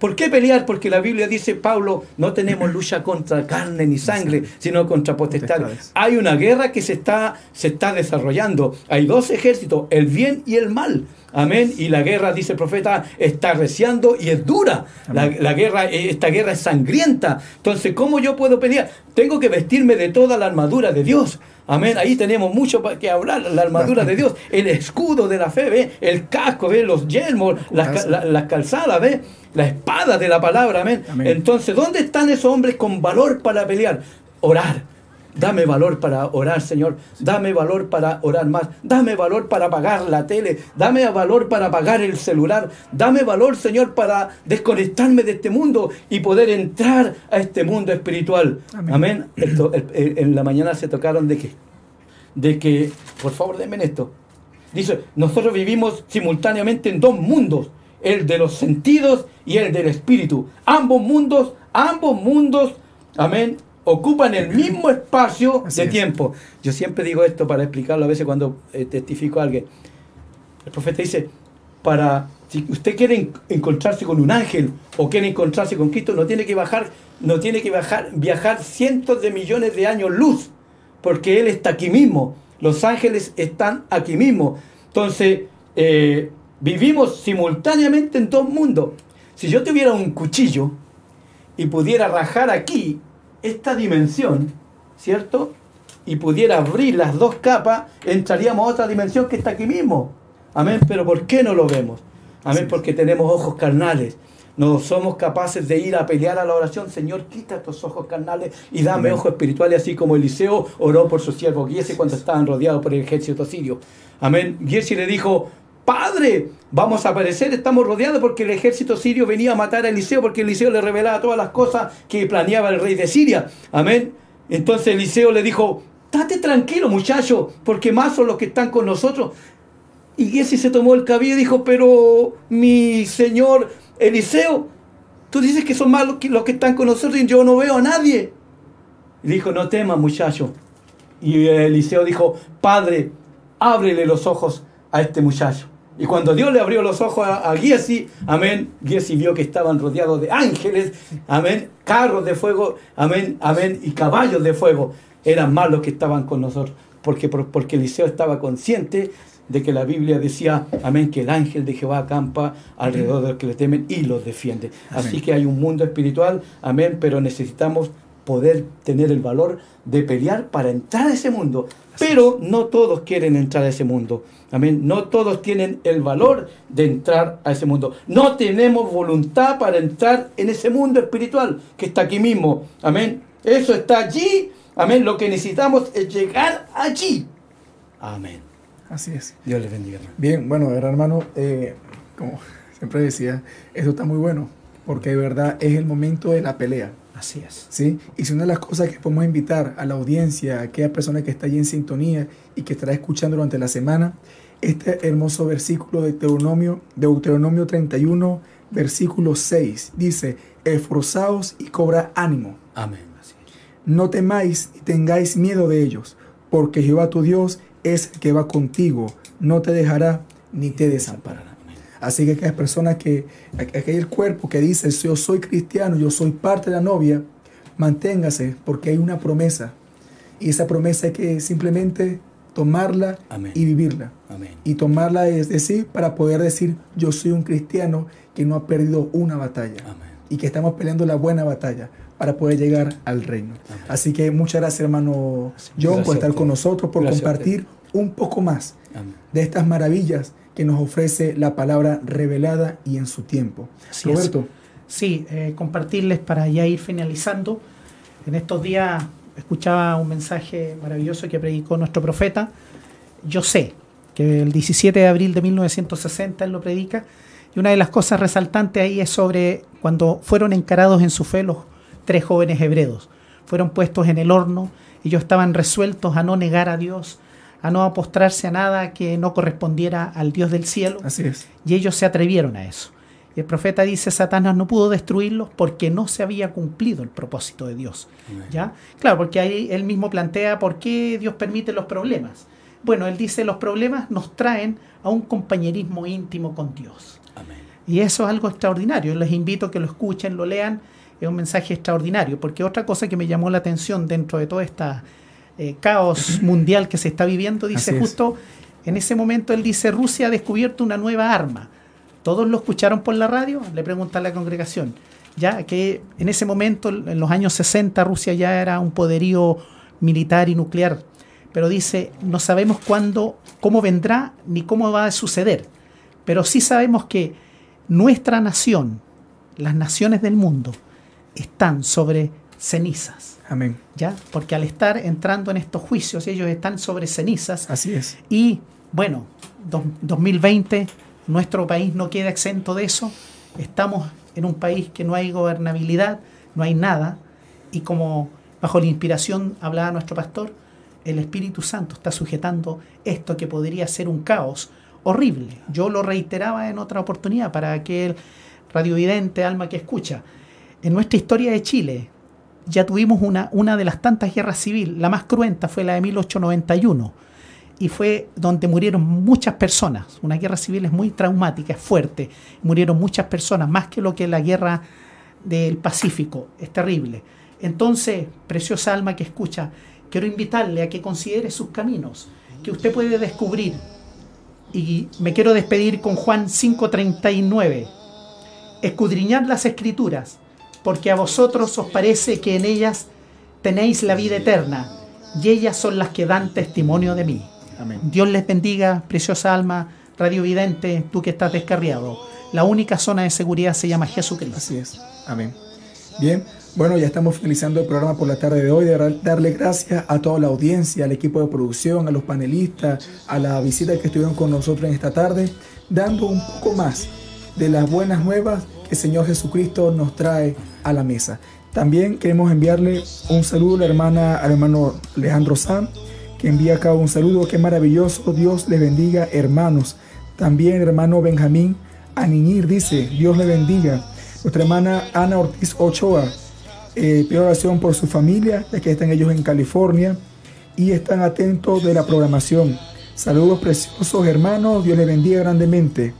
¿Por qué pelear? Porque la Biblia dice, Pablo, no tenemos lucha contra carne ni sangre, sino contra potestades. Hay una guerra que se está, se está desarrollando. Hay dos ejércitos, el bien y el mal. Amén. Y la guerra, dice el profeta, está reciando y es dura. La, la, guerra, eh, esta guerra es sangrienta. Entonces, ¿cómo yo puedo pelear? Tengo que vestirme de toda la armadura de Dios. Amén. Ahí tenemos mucho que hablar. La armadura de Dios, el escudo de la fe, ¿ve? el casco, ¿ve? los yelmos, las, las calzadas, ¿ve? la espada de la palabra. Amén. Entonces, ¿dónde están esos hombres con valor para pelear? Orar. Dame valor para orar, Señor. Dame valor para orar más. Dame valor para apagar la tele. Dame valor para apagar el celular. Dame valor, Señor, para desconectarme de este mundo y poder entrar a este mundo espiritual. Amén. en la mañana se tocaron de que, de que, por favor, denme esto. Dice, nosotros vivimos simultáneamente en dos mundos, el de los sentidos y el del espíritu. Ambos mundos, ambos mundos, amén, ocupan el mismo espacio de tiempo. Yo siempre digo esto para explicarlo a veces cuando eh, testifico a alguien. El profeta dice, para si usted quiere encontrarse con un ángel o quiere encontrarse con Cristo, no tiene que bajar, no tiene que bajar, viajar cientos de millones de años luz, porque Él está aquí mismo. Los ángeles están aquí mismo. Entonces, eh, vivimos simultáneamente en dos mundos. Si yo tuviera un cuchillo y pudiera rajar aquí esta dimensión, ¿cierto? Y pudiera abrir las dos capas, entraríamos a otra dimensión que está aquí mismo. Amén. Pero ¿por qué no lo vemos? Amén. Porque tenemos ojos carnales. No somos capaces de ir a pelear a la oración. Señor, quita estos ojos carnales y dame ojos espirituales, así como Eliseo oró por su siervo Giesi cuando estaban rodeados por el ejército sirio. Amén. Giesi le dijo, Padre, vamos a aparecer, estamos rodeados porque el ejército sirio venía a matar a Eliseo, porque Eliseo le revelaba todas las cosas que planeaba el rey de Siria. Amén. Entonces Eliseo le dijo, date tranquilo muchacho, porque más son los que están con nosotros. Y Giesi se tomó el cabello y dijo, pero mi señor Eliseo, tú dices que son más los que, están con nosotros y yo no veo a nadie. Y dijo, no temas muchacho. Y Eliseo dijo, Padre, ábrele los ojos a este muchacho. Y cuando Dios le abrió los ojos a, a Giesi, amén, Giesi vio que estaban rodeados de ángeles, amén, carros de fuego, amén, amén, y caballos de fuego. Eran más los que estaban con nosotros, porque, porque Eliseo estaba consciente de que la Biblia decía, amén, que el ángel de Jehová acampa alrededor de los que le temen y los defiende. Así que hay un mundo espiritual, amén, pero necesitamos poder tener el valor de pelear para entrar a ese mundo. Pero no todos quieren entrar a ese mundo. Amén. No todos tienen el valor de entrar a ese mundo. No tenemos voluntad para entrar en ese mundo espiritual que está aquí mismo. Amén. Eso está allí. Amén. Lo que necesitamos es llegar allí. Amén. Así es. Dios les bendiga. Bien, bueno, hermano, eh, como siempre decía, eso está muy bueno, porque de verdad es el momento de la pelea. Así es. ¿sí? Y si una de las cosas que podemos invitar a la audiencia, a aquella persona que está allí en sintonía y que estará escuchando durante la semana, este hermoso versículo de Deuteronomio, Deuteronomio 31, versículo 6, dice, esforzaos y cobra ánimo. Amén. No temáis ni tengáis miedo de ellos, porque Jehová tu Dios es el que va contigo, no te dejará ni te desamparará. Así que aquellas personas que, aquel cuerpo que dice, yo soy cristiano, yo soy parte de la novia, manténgase porque hay una promesa. Y esa promesa hay que simplemente tomarla y vivirla. Y tomarla es decir, para poder decir, yo soy un cristiano que no ha perdido una batalla. Y que estamos peleando la buena batalla para poder llegar al reino. Así que muchas gracias, hermano John, por estar con nosotros, por compartir un poco más de estas maravillas que nos ofrece la palabra revelada y en su tiempo. Roberto. Sí, eh, compartirles para ya ir finalizando. En estos días escuchaba un mensaje maravilloso que predicó nuestro profeta. Yo sé que el 17 de abril de 1960 él lo predica. Y una de las cosas resaltantes ahí es sobre cuando fueron encarados en su fe los tres jóvenes hebreos. Fueron puestos en el horno, ellos estaban resueltos a no negar a Dios, a no postrarse a nada que no correspondiera al Dios del cielo. Así es. Y ellos se atrevieron a eso. Y el profeta dice, Satanás no pudo destruirlos porque no se había cumplido el propósito de Dios. ¿Ya? Claro, porque ahí él mismo plantea por qué Dios permite los problemas. Bueno, él dice, los problemas nos traen a un compañerismo íntimo con Dios. Y eso es algo extraordinario. Les invito a que lo escuchen, lo lean. Es un mensaje extraordinario. Porque otra cosa que me llamó la atención dentro de todo este caos mundial que se está viviendo, dice Así es. justo en ese momento, él dice, Rusia ha descubierto una nueva arma. ¿Todos lo escucharon por la radio? Le pregunta a la congregación. Ya que en ese momento, en los años 60, Rusia ya era un poderío militar y nuclear. Pero dice, no sabemos cuándo, cómo vendrá ni cómo va a suceder. Pero sí sabemos que nuestra nación, las naciones del mundo, están sobre cenizas. Amén. ¿Ya? Porque al estar entrando en estos juicios, ellos están sobre cenizas. Así es. Y bueno, dos- 2020, nuestro país no queda exento de eso. Estamos en un país que no hay gobernabilidad, no hay nada. Y como bajo la inspiración hablaba nuestro pastor, el Espíritu Santo está sujetando esto que podría ser un caos horrible. Yo lo reiteraba en otra oportunidad para aquel radiovidente, alma que escucha. En nuestra historia de Chile ya tuvimos una, una de las tantas guerras civiles, la más cruenta fue la de 1891 y fue donde murieron muchas personas. Una guerra civil es muy traumática, es fuerte. Murieron muchas personas, más que lo que la guerra del Pacífico. Es terrible. Entonces, preciosa alma que escucha, quiero invitarle a que considere sus caminos, que usted puede descubrir. Y me quiero despedir con Juan 5:39. Escudriñad las escrituras, porque a vosotros os parece que en ellas tenéis la vida eterna, y ellas son las que dan testimonio de mí. Amén. Dios les bendiga, preciosa alma, radiovidente, tú que estás descarriado. La única zona de seguridad se llama Jesucristo. Así es. Amén. Bien, bueno, ya estamos finalizando el programa por la tarde de hoy. De darle gracias a toda la audiencia, al equipo de producción, a los panelistas, a la visita que estuvieron con nosotros en esta tarde, dando un poco más de las buenas nuevas que el Señor Jesucristo nos trae a la mesa. También queremos enviarle un saludo a la hermana, al hermano Alejandro Sam, que envía acá un saludo. Qué maravilloso. Dios les bendiga, hermanos. También hermano Benjamín Aniñir dice, Dios le bendiga. Nuestra hermana Ana Ortiz Ochoa, eh, pido oración por su familia, ya que están ellos en California y están atentos de la programación. Saludos preciosos hermanos, Dios les bendiga grandemente.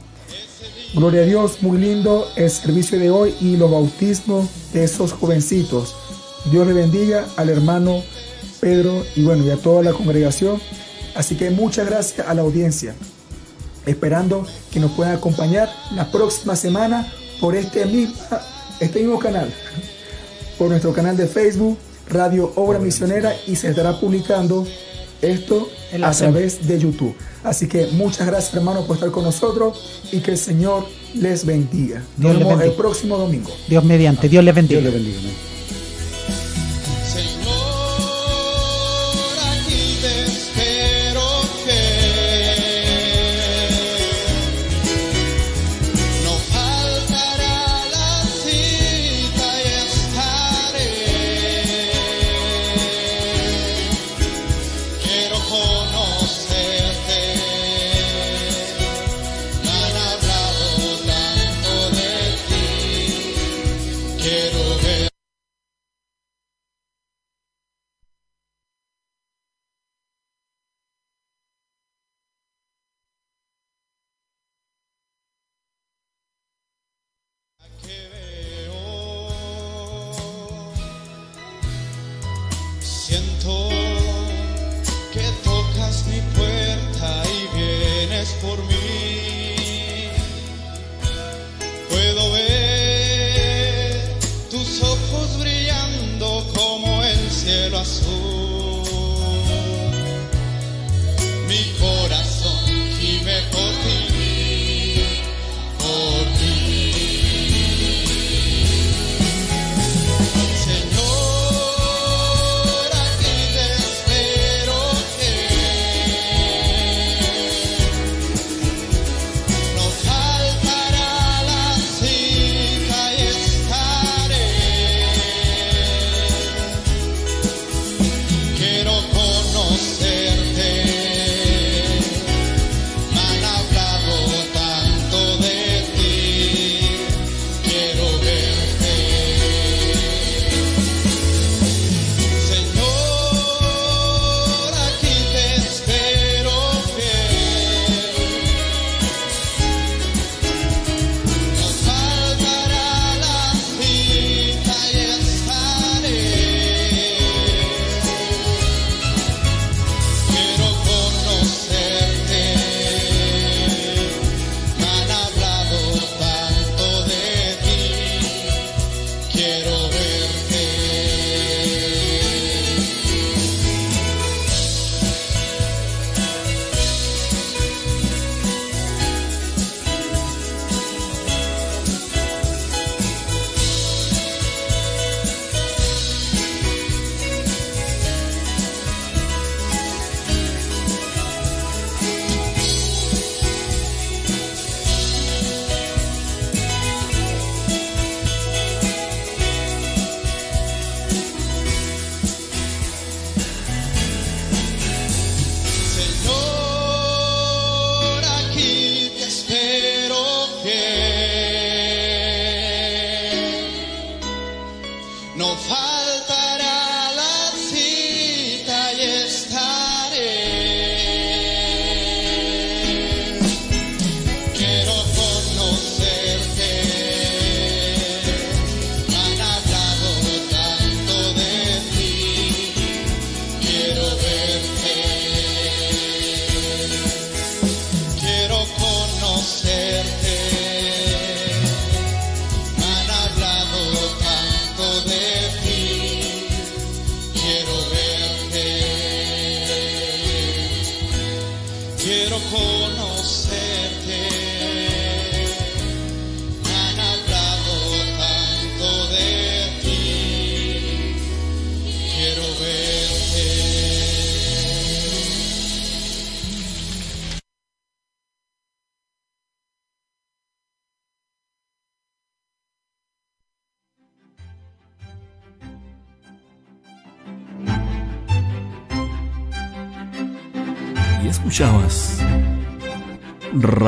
Gloria a Dios, muy lindo el servicio de hoy y los bautismos de esos jovencitos. Dios le bendiga al hermano Pedro y bueno, y a toda la congregación. Así que muchas gracias a la audiencia. Esperando que nos puedan acompañar la próxima semana por este mismo, este mismo canal, por nuestro canal de Facebook, Radio Obra Misionera, y se estará publicando esto a través de YouTube. Así que muchas gracias, hermanos, por estar con nosotros y que el Señor les bendiga. Nos Dios les vemos el bendiga. próximo domingo. Dios mediante, Dios les bendiga. Dios le bendiga.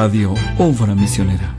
Radio Obra Misionera.